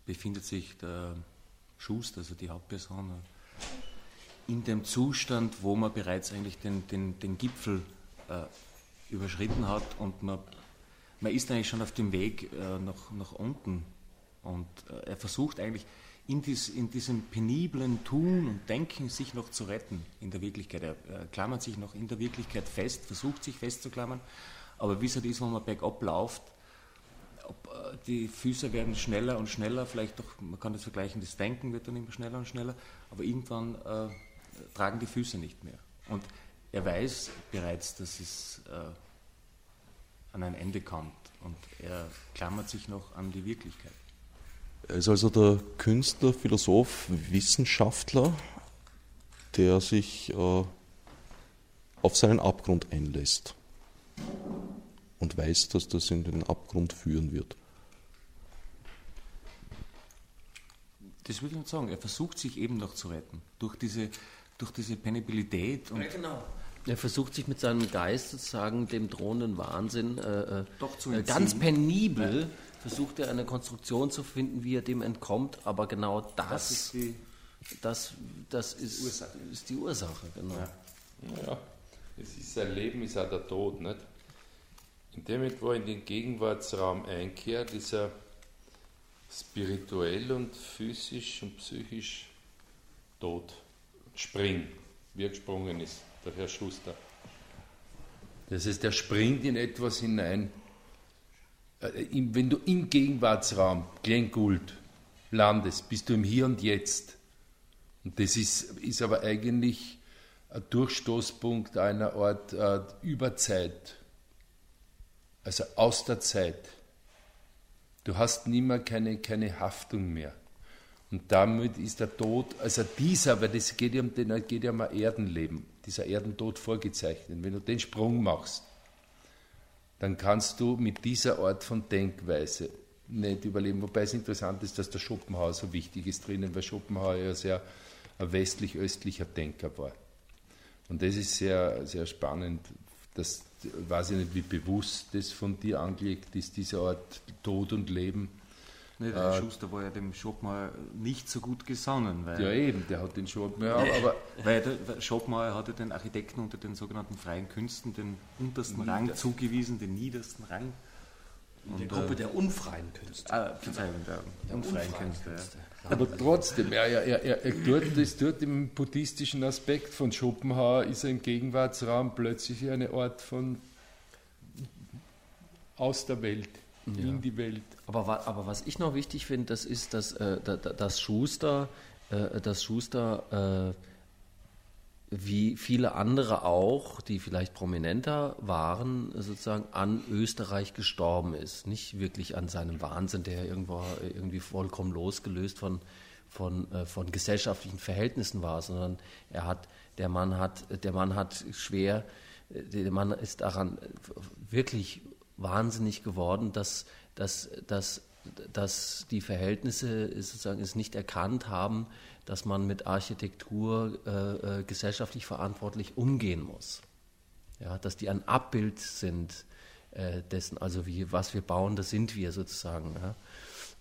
befindet sich der Schuster, also die Hauptperson, in dem Zustand, wo man bereits eigentlich den, den, den Gipfel äh, überschritten hat und man, man ist eigentlich schon auf dem Weg äh, nach, nach unten. Und äh, er versucht eigentlich in, dies, in, diesem peniblen Tun und Denken sich noch zu retten in der Wirklichkeit. Er, er klammert sich noch in der Wirklichkeit fest, versucht sich festzuklammern, aber wie es halt ist, wenn man bergab läuft, äh, die Füße werden schneller und schneller, vielleicht doch, man kann das vergleichen, das Denken wird dann immer schneller und schneller, aber irgendwann äh, tragen die Füße nicht mehr. Und er weiß bereits, dass es äh, an ein Ende kommt und er klammert sich noch an die Wirklichkeit. Er ist also der Künstler, Philosoph, Wissenschaftler, der sich äh, auf seinen Abgrund einlässt und weiß, dass das in den Abgrund führen wird. Das würde ich nicht sagen. Er versucht sich eben noch zu retten. Durch diese, durch diese Penibilität. Und ja, genau. Er versucht sich mit seinem Geist sozusagen dem drohenden Wahnsinn äh, äh Doch zu äh, ganz penibel ja. versucht er eine Konstruktion zu finden, wie er dem entkommt, aber genau das, das ist, die, das, das ist, Ursache. ist die Ursache. Genau. Ja. ja. es ist sein Leben, ist auch der Tod, nicht? In dem wo in den Gegenwartsraum einkehrt, ist er spirituell und physisch und psychisch tot. Spring, wie er gesprungen ist, der Herr Schuster. Das heißt, er springt in etwas hinein. Äh, wenn du im Gegenwartsraum, Glengould, landest, bist du im Hier und Jetzt. Und das ist, ist aber eigentlich ein Durchstoßpunkt einer Art äh, Überzeit also aus der Zeit. Du hast nimmer keine, keine Haftung mehr. Und damit ist der Tod, also dieser, weil das geht ja um, den, geht ja um ein Erdenleben, dieser Erdentod vorgezeichnet. Wenn du den Sprung machst, dann kannst du mit dieser Art von Denkweise nicht überleben. Wobei es interessant ist, dass der Schopenhauer so wichtig ist drinnen, weil Schopenhauer ja sehr ein westlich-östlicher Denker war. Und das ist sehr, sehr spannend, das weiß ich nicht, wie bewusst das von dir angelegt ist, diese Art Tod und Leben. Nee, der äh, Schuster war ja dem Schopenhauer nicht so gut gesonnen. Weil, ja, eben, der hat den Schopenhauer. aber, weil der, der Schopenhauer hatte den Architekten unter den sogenannten freien Künsten den untersten Nieder. Rang zugewiesen, den niedersten Rang. Und, die Gruppe äh, der unfreien Künste. Ah, Verzeihung, der, der unfreien, unfreien Künste. Künste. Ja. Aber trotzdem, er, er, er, er tut, das tut im buddhistischen Aspekt von Schopenhauer, ist ein Gegenwartsraum plötzlich eine Art von aus der Welt, ja. in die Welt. Aber, aber was ich noch wichtig finde, das ist, dass, äh, dass Schuster, äh, dass Schuster äh, wie viele andere auch, die vielleicht prominenter waren, sozusagen an Österreich gestorben ist. Nicht wirklich an seinem Wahnsinn, der irgendwo irgendwie vollkommen losgelöst von, von, äh, von gesellschaftlichen Verhältnissen war, sondern er hat, der Mann hat, der Mann hat schwer, äh, der Mann ist daran wirklich wahnsinnig geworden, dass, dass, dass, dass die Verhältnisse sozusagen es nicht erkannt haben, dass man mit Architektur äh, äh, gesellschaftlich verantwortlich umgehen muss. Ja, dass die ein Abbild sind äh, dessen, also wie, was wir bauen, das sind wir sozusagen. Ja.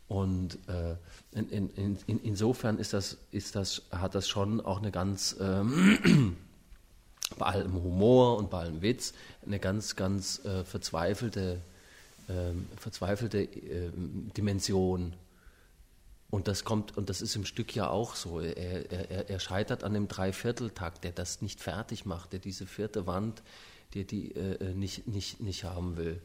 Und äh, in, in, in, insofern ist das, ist das, hat das schon auch eine ganz, ähm, bei allem Humor und bei allem Witz, eine ganz, ganz äh, verzweifelte, ähm, verzweifelte ähm, Dimension und das kommt, und das ist im Stück ja auch so. Er, er, er scheitert an dem Dreivierteltakt, der das nicht fertig macht, der diese vierte Wand, der die äh, nicht, nicht, nicht haben will.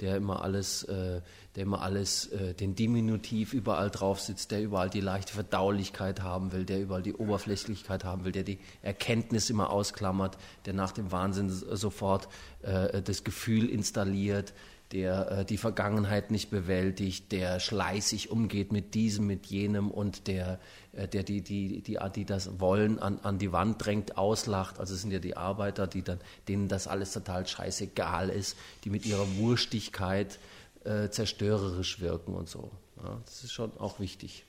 Der immer alles, äh, der immer alles, äh, den Diminutiv überall drauf sitzt, der überall die leichte Verdaulichkeit haben will, der überall die Oberflächlichkeit haben will, der die Erkenntnis immer ausklammert, der nach dem Wahnsinn sofort äh, das Gefühl installiert, der äh, die Vergangenheit nicht bewältigt, der schleißig umgeht mit diesem, mit jenem und der, äh, der die, die, die, die das Wollen an, an die Wand drängt, auslacht. Also es sind ja die Arbeiter, die dann, denen das alles total scheißegal ist, die mit ihrer Wurstigkeit äh, zerstörerisch wirken und so. Ja, das ist schon auch wichtig.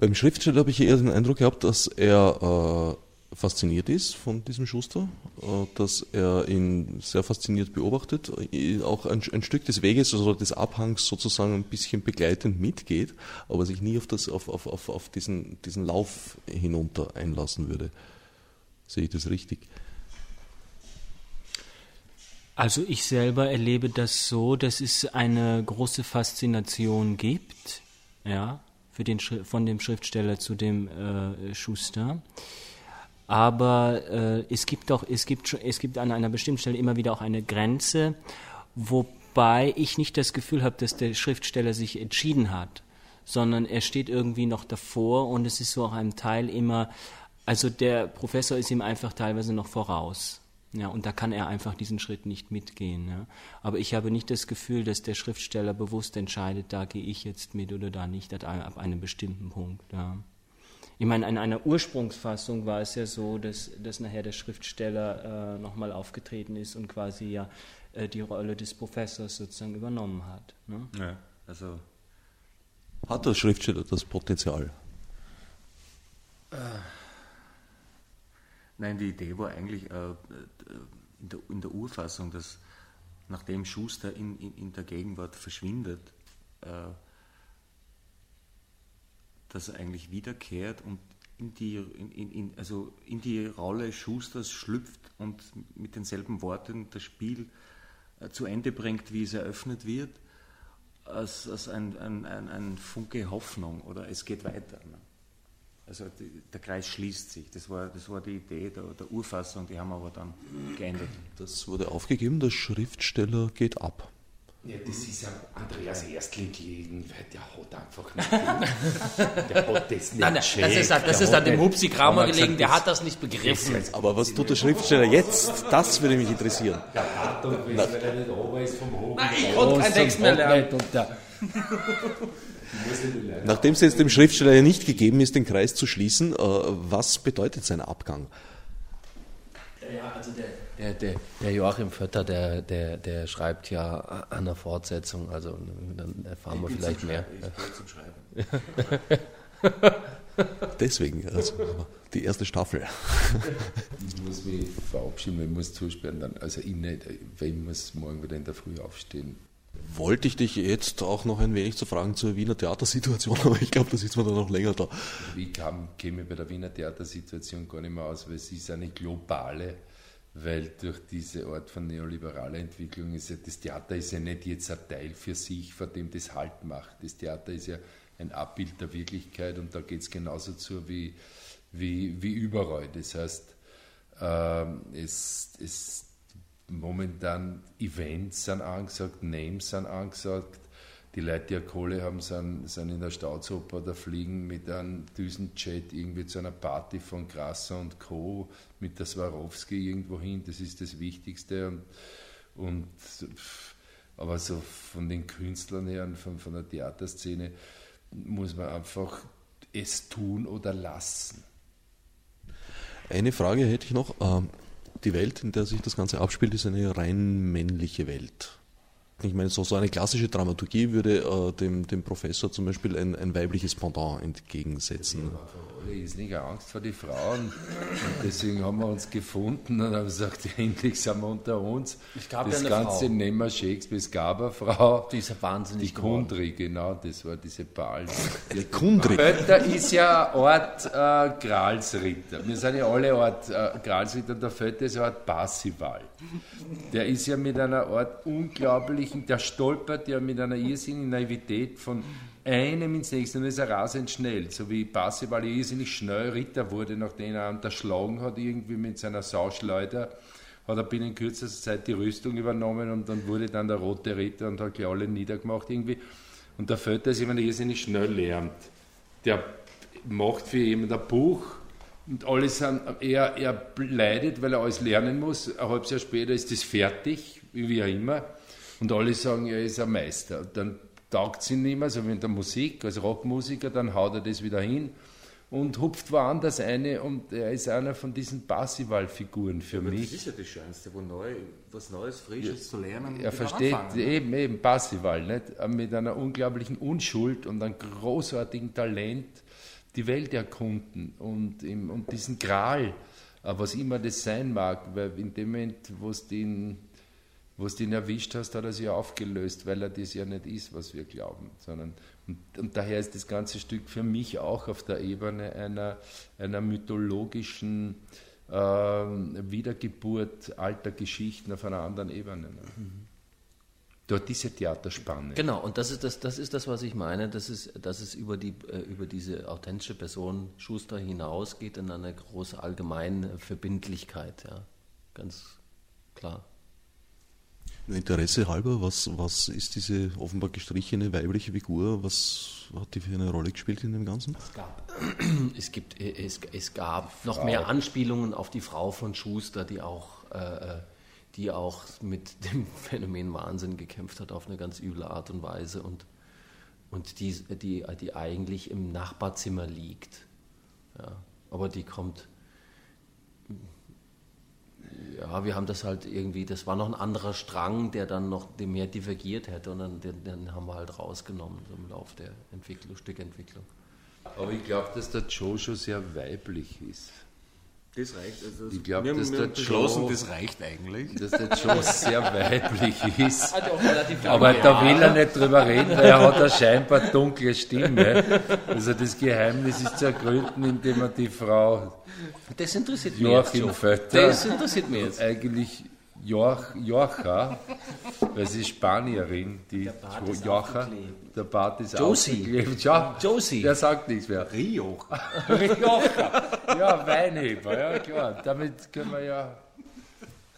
Beim Schriftsteller habe ich eher den Eindruck gehabt, dass er äh, fasziniert ist von diesem Schuster, äh, dass er ihn sehr fasziniert beobachtet, äh, auch ein, ein, Stück des Weges, also des Abhangs sozusagen ein bisschen begleitend mitgeht, aber sich nie auf, das, auf, auf, auf, diesen, diesen Lauf hinunter einlassen würde. Sehe ich das richtig? Also ich selber erlebe das so, dass es eine große Faszination gibt, ja, für den, von dem Schriftsteller zu dem äh, Schuster. Aber äh, es gibt doch, es gibt, es gibt an einer bestimmten Stelle immer wieder auch eine Grenze, wobei ich nicht das Gefühl habe, dass der Schriftsteller sich entschieden hat, sondern er steht irgendwie noch davor und es ist so auch ein Teil immer, also der Professor ist ihm einfach teilweise noch voraus. Ja, und da kann er einfach diesen Schritt nicht mitgehen. Ja. Aber ich habe nicht das Gefühl, dass der Schriftsteller bewusst entscheidet, da gehe ich jetzt mit oder da nicht ab einem bestimmten Punkt. Ja. Ich meine, in einer Ursprungsfassung war es ja so, dass, dass nachher der Schriftsteller äh, nochmal aufgetreten ist und quasi ja äh, die Rolle des Professors sozusagen übernommen hat. Ne? Ja, also hat der Schriftsteller das Potenzial? Äh, nein, die Idee war eigentlich äh, in, der, in, der, Urfassung, dass nachdem Schuster in, in, in der Gegenwart verschwindet, äh, dass er eigentlich wiederkehrt und in die, in, in, also in die Rolle Schusters schlüpft und mit denselben Worten das Spiel äh, zu Ende bringt, wie es eröffnet wird, als, als ein, ein, ein, ein Funke Hoffnung oder es geht weiter. Ne? Also die, der Kreis schließt sich. Das war, das war die Idee der, der Urfassung, die haben wir aber dann geändert. Das wurde aufgegeben, der Schriftsteller geht ab. Ja, das ist ja Andreas Erstling gelegen, weil der hat einfach nicht. der hat das nicht Nein, das ist, das ist an dem Hupsi Kramer gelegen, der hat das nicht begriffen. Aber was tut der Schriftsteller jetzt? Das würde mich interessieren. Der hat doch gewesen, weil er nicht ober ist vom Hoch. Nein, ich konnte keinen Text mehr lernen. Nachdem es jetzt dem Schriftsteller ja nicht gegeben ist, den Kreis zu schließen, äh, was bedeutet sein Abgang? Ja, also der der, der, der, Joachim Vötter, der, der, der schreibt ja an der Fortsetzung, also dann erfahren wir vielleicht mehr. Ich Deswegen, also die erste Staffel. Ich muss mich verabschieden, ich muss zusperren, dann, also ich nicht, weil ich muss morgen wieder in der Früh aufstehen. Wollte ich dich jetzt auch noch ein wenig zu fragen zur Wiener Theatersituation, aber ich glaube, da sitzt man dann noch länger da. Ich kam, käme bei der Wiener Theatersituation gar nicht mehr aus, weil es ist eine globale, weil durch diese Art von neoliberaler Entwicklung ist ja, das Theater ist ja nicht jetzt ein Teil für sich, von dem das Halt macht. Das Theater ist ja ein Abbild der Wirklichkeit und da geht es genauso zu wie, wie, wie überall. Das heißt, ähm, es, es momentan Events sind angesagt, Names sind angesagt. Die Leute, die ja Kohle haben, sind, sind in der Staatsoper oder fliegen mit einem Düsenjet irgendwie zu einer Party von Grasser und Co. mit der Swarovski irgendwo hin. Das ist das Wichtigste. Und, und, aber so von den Künstlern her und von, von der Theaterszene muss man einfach es tun oder lassen. Eine Frage hätte ich noch. Die Welt, in der sich das Ganze abspielt, ist eine rein männliche Welt. Ich meine, so, so eine klassische Dramaturgie würde äh, dem, dem Professor zum Beispiel ein, ein weibliches Pendant entgegensetzen. Alle ist nicht Angst vor die Frauen. Und deswegen haben wir uns gefunden und haben gesagt, endlich sind wir unter uns. Es gab das ja eine Ganze wir Shakespeare, es gab eine Frau. Die ist wahnsinnig Die. Kundri, genau, das war diese Ball. Eine Kundri. Pötter ist ja eine Art äh, Gralsritter. Wir sind ja alle Art äh, Gralsritter. Der Pötter ist eine Art Parsival. Der ist ja mit einer Art unglaublichen, der stolpert ja mit einer irrsinnigen Naivität von einem ins nächste und ist er rasend schnell. So wie Parsival irrsinnig schnell Ritter wurde, nachdem er unterschlagen hat, irgendwie mit seiner Sauschleuder hat er binnen kürzester Zeit die Rüstung übernommen und dann wurde dann der rote Ritter und hat gleich alle niedergemacht irgendwie. Und der Vater ist jemand, der irrsinnig schnell lernt. Der macht für jemanden ein Buch und alle sind, er, er leidet, weil er alles lernen muss. Ein halbes Jahr später ist das fertig, wie auch immer. Und alle sagen, er ist ein Meister. Dann taugt es ihn nicht mehr, so wie in der Musik, als Rockmusiker, dann haut er das wieder hin und hupft woanders eine und er ist einer von diesen Parsival-Figuren für mich. Das ist ja das Schönste, wo neu, was Neues, Frisches zu lernen. Er versteht anfangen, ne? eben, eben Parsival, nicht? mit einer unglaublichen Unschuld und einem großartigen Talent die Welt erkunden und, im, und diesen Gral, äh, was immer das sein mag, weil in dem Moment, wo es den, wo es den erwischt hast, hat er sich aufgelöst, weil er das ja nicht ist, was wir glauben, sondern und, und daher ist das ganze Stück für mich auch auf der Ebene einer, einer mythologischen ähm, Wiedergeburt alter Geschichten auf einer anderen Ebene. Ne? Dort diese Theaterspanne. Genau, und das ist das, das ist das, was ich meine, dass es, dass es über, die, äh, über diese authentische Person Schuster hinausgeht in eine große allgemeine Verbindlichkeit, ja. Ganz klar. Interesse halber, was, was ist diese offenbar gestrichene weibliche Figur? Was hat die für eine Rolle gespielt in dem Ganzen? Es gab, es gibt, äh, es, es gab noch mehr Anspielungen auf die Frau von Schuster, die auch, äh, die auch mit dem Phänomen Wahnsinn gekämpft hat auf eine ganz üble Art und Weise und, und die, die, die eigentlich im Nachbarzimmer liegt. Ja, aber die kommt. Ja, wir haben das halt irgendwie, das war noch ein anderer Strang, der dann noch mehr divergiert hätte und dann, den, den haben wir halt rausgenommen so im Laufe der Entwicklung, Stückentwicklung. Aber ich glaube, dass der schon sehr weiblich ist. Das reicht. Also Ich glaub, wir haben, dass der beschlossen, Joe- das reicht eigentlich. Dass der Joe sehr weiblich ist. Ja relativ Aber da will er nicht drüber reden, weil er hat eine scheinbar dunkle Stimme. Also das Geheimnis ist zu ergründen, indem er die Frau Das interessiert mich Joachim jetzt. Vötter, Das interessiert mich jetzt. eigentlich Joach, Joacha, weil sie ist Spanierin, die Joacha, aufgeklebt. der Bart ist Josie. Ja, Josie. Der sagt nichts mehr. Rio. Joacha. Ja, Weinheber, ja klar. Damit können wir ja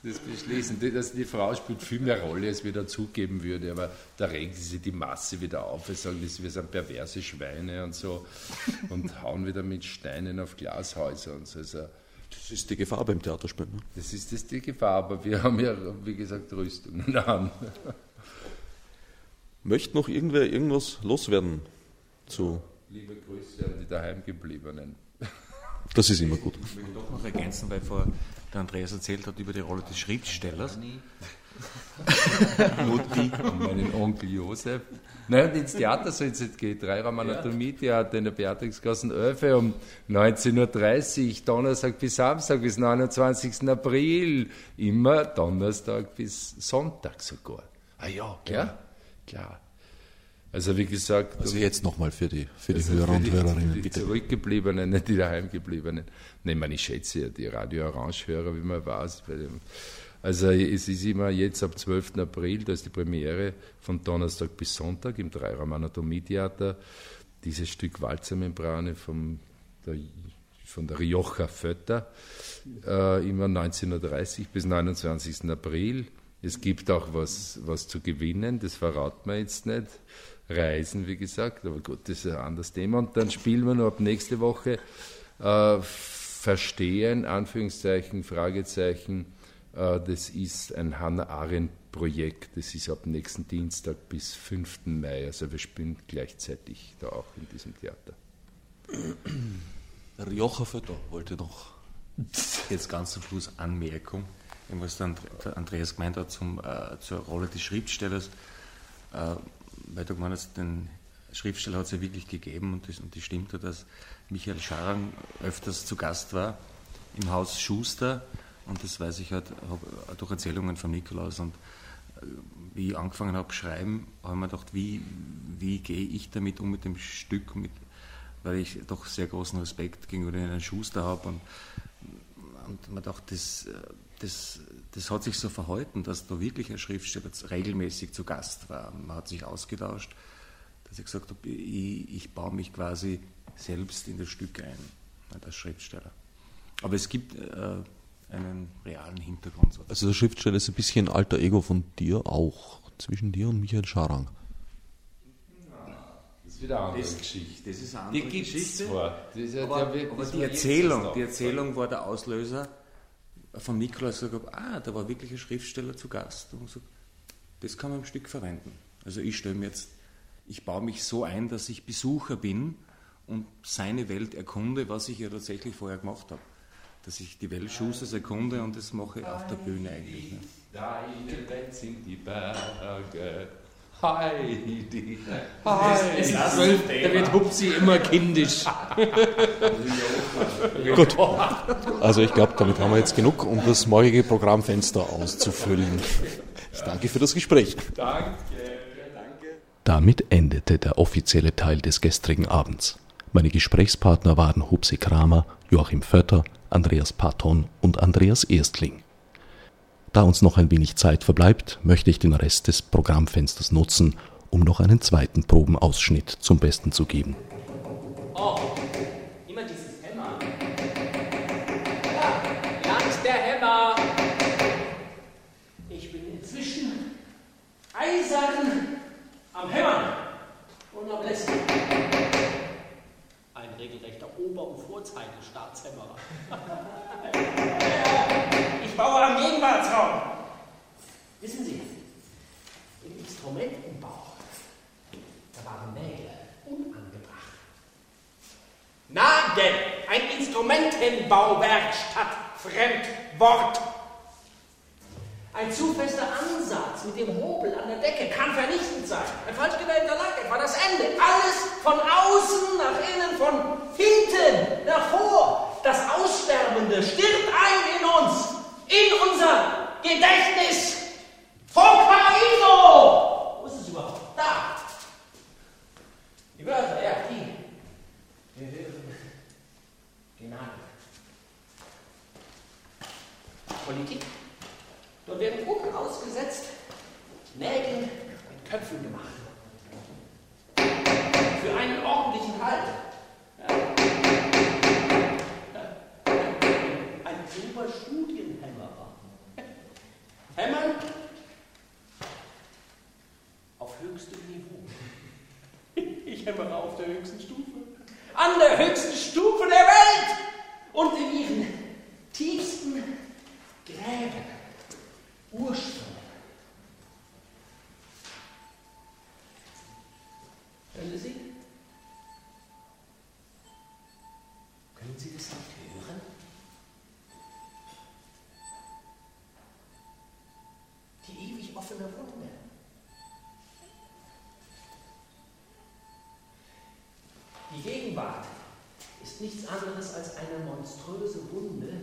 das beschließen. Die- Dass die Frau spielt viel mehr Rolle, als wir dazugeben würde, aber da regt sich die Masse wieder auf. Wir sagen, das- wir sind perverse Schweine und so und hauen wieder mit Steinen auf Glashäuser und so. Also, Das ist die Gefahr beim Theaterspielen. Ne? das ist das die Gefahr, aber wir haben ja, wie gesagt, Rüstungen an. Möchte noch irgendwer irgendwas loswerden zu. Liebe Grüße an die daheimgebliebenen. Das ist immer gut. Ich will doch noch ergänzen, weil vor der Andreas erzählt hat über die Rolle des Schriftstellers. Mutti und meinen Onkel Josef. Nein, und ins Theater soll es jetzt gehen. Dreiraum Anatomietheater in der Beatrixgassen 11 um 19.30 Uhr, Donnerstag bis Samstag bis 29. April. Immer Donnerstag bis Sonntag sogar. Ah ja, klar. klar. Also wie gesagt. Also jetzt nochmal für die, für die also Hörer für die, und Hörerinnen. Die bitte. Zurückgebliebenen, nicht die daheimgebliebenen. Nein, man, ich schätze ja die Radio Orange-Hörer, wie man weiß. Also es ist immer jetzt ab 12. April, da ist die Premiere von Donnerstag bis Sonntag im Dreiraum Anatomietheater. Dieses Stück Walzermembrane vom, der, von der Rioja Fötter, äh, immer 1930 bis 29. April. Es gibt auch was, was zu gewinnen, das verraten wir jetzt nicht. Reisen, wie gesagt, aber gut, das ist ein anderes Thema. Und dann spielen wir noch ab nächste Woche äh, Verstehen, Anführungszeichen, Fragezeichen. Äh, das ist ein Hannah Arendt-Projekt. Das ist ab nächsten Dienstag bis 5. Mai. Also wir spielen gleichzeitig da auch in diesem Theater. Rioja Fötter wollte noch jetzt ganz zum Schluss Anmerkung, was der Andreas gemeint hat zum, äh, zur Rolle des Schriftstellers. Äh, weil du gemeint hast, den Schriftsteller hat es ja wirklich gegeben und das, und das stimmt ja, dass Michael Scharang öfters zu Gast war im Haus Schuster und das weiß ich halt durch Erzählungen von Nikolaus und äh, wie ich angefangen habe schreiben, habe ich mir gedacht, wie, wie gehe ich damit um mit dem Stück, mit, weil ich doch sehr großen Respekt gegenüber den Schuster habe und, und man dachte, das, das, das hat sich so verhalten, dass da wirklich ein Schriftsteller regelmäßig zu Gast war. Man hat sich ausgetauscht, dass ich gesagt habe, ich, ich baue mich quasi selbst in das Stück ein, als Schriftsteller. Aber es gibt äh, einen realen Hintergrund. Also der Schriftsteller ist ein bisschen ein alter Ego von dir auch, zwischen dir und Michael Scharang. Das ist wieder eine andere das, Geschichte. Das ist eine andere die Geschichte. Zwar. Ja, aber, aber die, Erzählung, die Erzählung war der Auslöser von Nikolaus gesagt habe, ah, da war wirklich ein Schriftsteller zu Gast. Und so, das kann man im Stück verwenden. Also ich stelle mir jetzt, ich baue mich so ein, dass ich Besucher bin und seine Welt erkunde, was ich ja tatsächlich vorher gemacht habe. Dass ich die Welt Schusters erkunde und das mache ich auf der Bühne eigentlich. Ne? Deine Welt sind die Berge. Heidi. Heidi. Es ist zwölf, da wird Hupsi immer kindisch. Gut. Also ich glaube, damit haben wir jetzt genug, um das morgige Programmfenster auszufüllen. Ich danke für das Gespräch. Danke. Damit endete der offizielle Teil des gestrigen Abends. Meine Gesprächspartner waren Hupsi Kramer, Joachim Vötter, Andreas Patton und Andreas Erstling. Da uns noch ein wenig Zeit verbleibt, möchte ich den Rest des Programmfensters nutzen, um noch einen zweiten Probenausschnitt zum Besten zu geben. Oh, immer dieses Hämmer. Ja, ganz der Hämmer. Ich bin inzwischen eisern am Hämmern. Unablässig. Ein regelrechter Ober- und Vorzeigestaatshammerer. baue am Gegenwartsraum. Wissen Sie, im Instrumentenbau, da waren Nägel unangebracht. Nagel, ein Instrumentenbauwerk statt Fremdwort. Ein zu fester Ansatz mit dem Hobel an der Decke kann vernichtend sein. Ein falsch gewählter Lack etwa das Ende. Alles von außen nach innen, von hinten nach vor. Das Aussterbende stirbt ein in uns in unser Gedächtnis. Focaino! Wo ist es überhaupt? Da! Die Wörter, ja, die. Gehören genagelt. Politik. Dort werden Druck ausgesetzt, Nägel mit Köpfen gemacht. Für einen ordentlichen Halt. Ein Oberstudien Hämmern auf höchstem Niveau. Ich hämmere auf der höchsten Stufe. An der höchsten Stufe der Welt und in ihren tiefsten Gräben, Ursprüngen. Hören Sie? Können Sie das nicht hören? offene Wunde. Die Gegenwart ist nichts anderes als eine monströse Wunde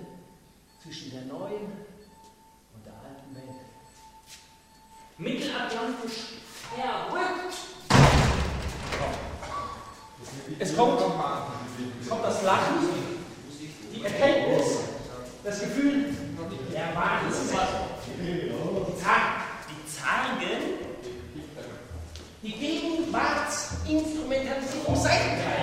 Es kommt, es kommt das Lachen, die Erkenntnis, das Gefühl, der Wagen ist. Die Zeigen, die Gegenwartsinstrumentalisierung Seitenteil.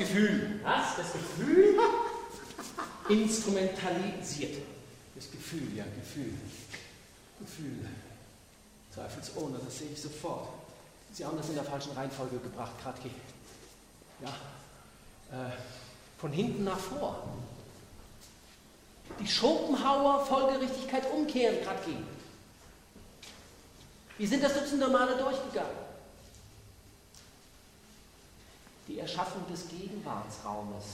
Gefühl. Was? Das Gefühl? Instrumentalisiert. Das Gefühl, ja, Gefühl. Gefühl. Zweifelsohne, das sehe ich sofort. Sie haben das in der falschen Reihenfolge gebracht, Kratki. Ja. Äh, von hinten nach vor. Die Schopenhauer-Folgerichtigkeit umkehren, Kratki. Wir sind das Dutzende Male durchgegangen. Die Erschaffung des Gegenwartsraumes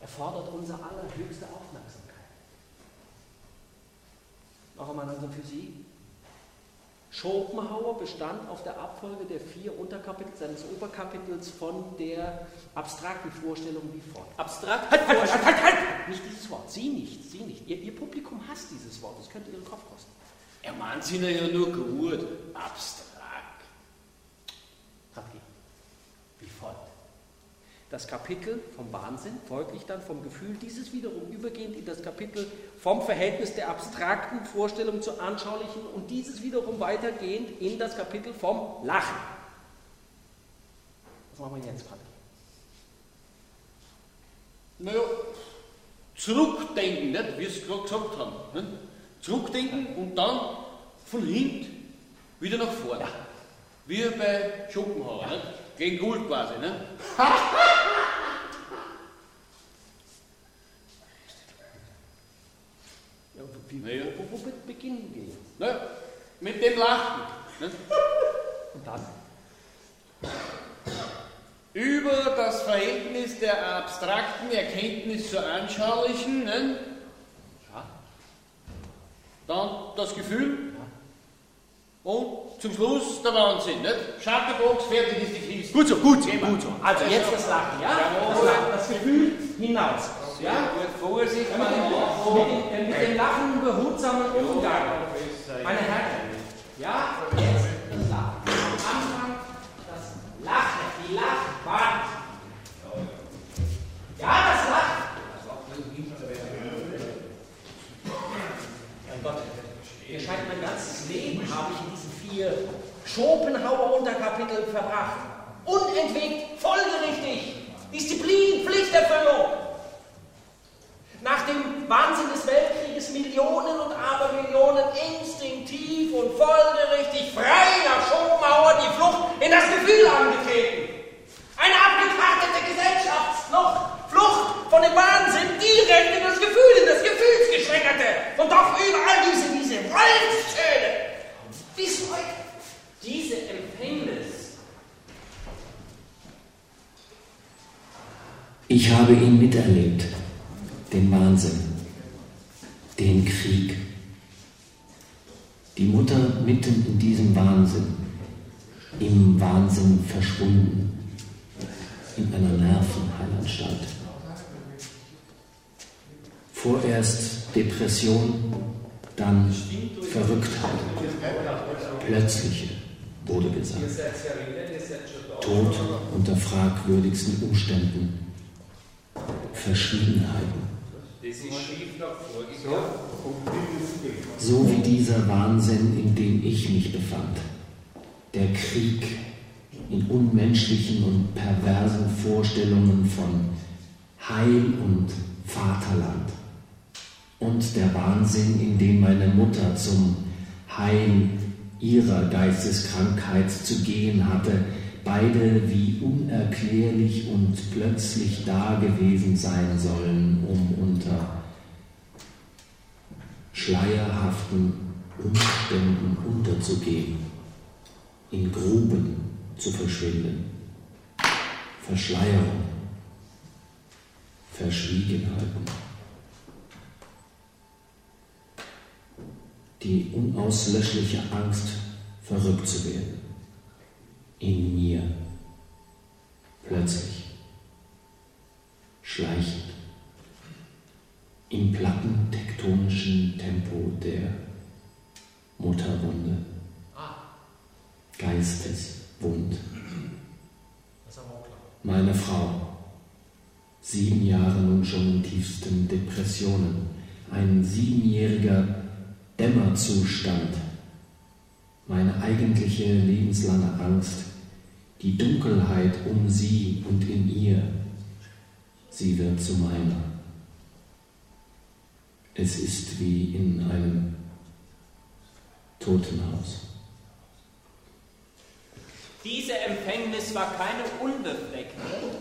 erfordert unsere allerhöchste Aufmerksamkeit. Noch einmal langsam für Sie. Schopenhauer bestand auf der Abfolge der vier Unterkapitel seines Oberkapitels von der abstrakten Vorstellung wie folgt. Abstrakt? Halt, halt, halt, halt, halt! Nicht dieses Wort, Sie nicht, Sie nicht. Ihr, Ihr Publikum hasst dieses Wort, das könnte Ihren Kopf kosten. Er meint sie ja nur gut. Abstrakt. Radke, wie folgt. Das Kapitel vom Wahnsinn, folglich dann vom Gefühl, dieses wiederum übergehend in das Kapitel vom Verhältnis der abstrakten Vorstellung zur anschaulichen und dieses wiederum weitergehend in das Kapitel vom Lachen. Was machen wir jetzt, Radke? Naja, zurückdenken, nicht? wie Sie es gerade gesagt haben. Nicht? Zurückdenken und dann von hinten wieder nach vorne. Wie bei Schopenhauer, nicht? Gegen Gold quasi. Nicht? Ja, wie, Naja. wo, wo, wo beginnen wir? Naja, mit dem Lachen. Nicht? Und dann? Über das Verhältnis der abstrakten Erkenntnis zur anschaulichen. Nicht? Ja. Dann das Gefühl. Und zum Schluss der Wahnsinn. Nicht? Schattenbox, fertig ist die Kiste. Gut so, gut so, gut so. Also jetzt das Lachen, ja? Das, Lachen, das Gefühl hinaus. Ja? Vorsicht, Mit Damen. mit, dem, mit dem Lachen behutsamen Umgang. Meine Herren, ja, jetzt das Lachen. Am Anfang das Lachen, die Lachwand. Ja, das Lachen. Mein Gott, mir scheint mein ganzes Leben habe diesen vier Schopenhauer-Unterkapiteln verbracht. Unentwegt, folgerichtig. Disziplin, Pflichterfüllung. Nach dem Wahnsinn des Weltkrieges Millionen und Abermillionen instinktiv und folgerichtig frei nach Schopenhauer die Flucht in das Gefühl angetreten. Eine abgekartete Gesellschaftsflucht, Flucht von dem Wahnsinn direkt in das Gefühl, in das Gefühlsgeschwängerte. Und doch überall diese, diese Wollenstöne. Bis heute. Diese Empfängnis Ich habe ihn miterlebt, den Wahnsinn, den Krieg. Die Mutter mitten in diesem Wahnsinn, im Wahnsinn verschwunden, in einer Nervenheilanstalt. Vorerst Depression, dann Verrücktheit, plötzliche, wurde gesagt. Tod unter fragwürdigsten Umständen, Verschwiegenheiten. So wie dieser Wahnsinn, in dem ich mich befand. Der Krieg in unmenschlichen und perversen Vorstellungen von Heil und Vaterland. Und der Wahnsinn, in dem meine Mutter zum Heil ihrer Geisteskrankheit zu gehen hatte, beide wie unerklärlich und plötzlich da gewesen sein sollen, um unter schleierhaften Umständen unterzugehen, in Gruben zu verschwinden. Verschleierung, Verschwiegenheiten. Die unauslöschliche Angst, verrückt zu werden. In mir. Plötzlich. Schleichend. Im plattentektonischen Tempo der Mutterwunde. Geisteswund. Meine Frau. Sieben Jahre nun schon in tiefsten Depressionen. Ein siebenjähriger Dämmerzustand, meine eigentliche lebenslange Angst, die Dunkelheit um sie und in ihr, sie wird zu meiner. Es ist wie in einem Totenhaus. Diese Empfängnis war keine unbefleckte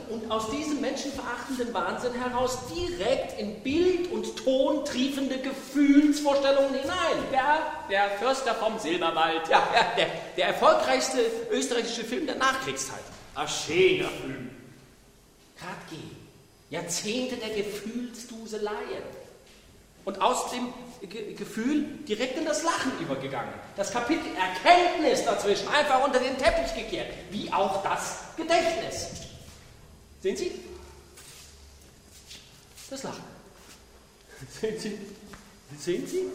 und aus diesem menschenverachtenden Wahnsinn heraus direkt in Bild und Ton triefende Gefühlsvorstellungen hinein. Ja, der Förster vom Silberwald. Ja, der, der erfolgreichste österreichische Film der Nachkriegszeit. Ein schöner Film. Radke, Jahrzehnte der Gefühlsduseleien. Und aus dem Gefühl direkt in das Lachen übergegangen. Das Kapitel Erkenntnis dazwischen einfach unter den Teppich gekehrt, wie auch das Gedächtnis. Sehen Sie? Das Lachen. Sehen Sie? Sehen Sie?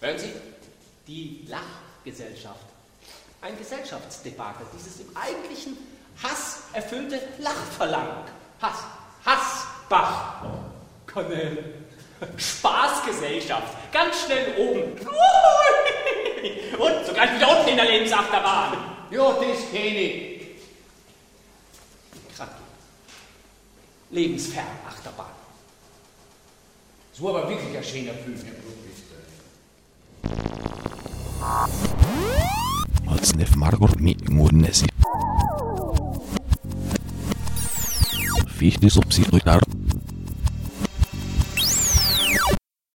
Hören Sie? Die Lachgesellschaft. Ein Gesellschaftsdebakel, dieses im eigentlichen Hass erfüllte Lachverlangen. Hass. Hassbach. Cornel. Spaßgesellschaft. Ganz schnell oben. Und sogar wieder unten in der Lebensachterbahn. Ja, das kenne ich. Gerade. Lebensfern Achterbahn. Das war aber wirklich ein schöner Film, Herr Blutlichter. Als Nef Margot mi ngurnesi. Fichtis obsidruitar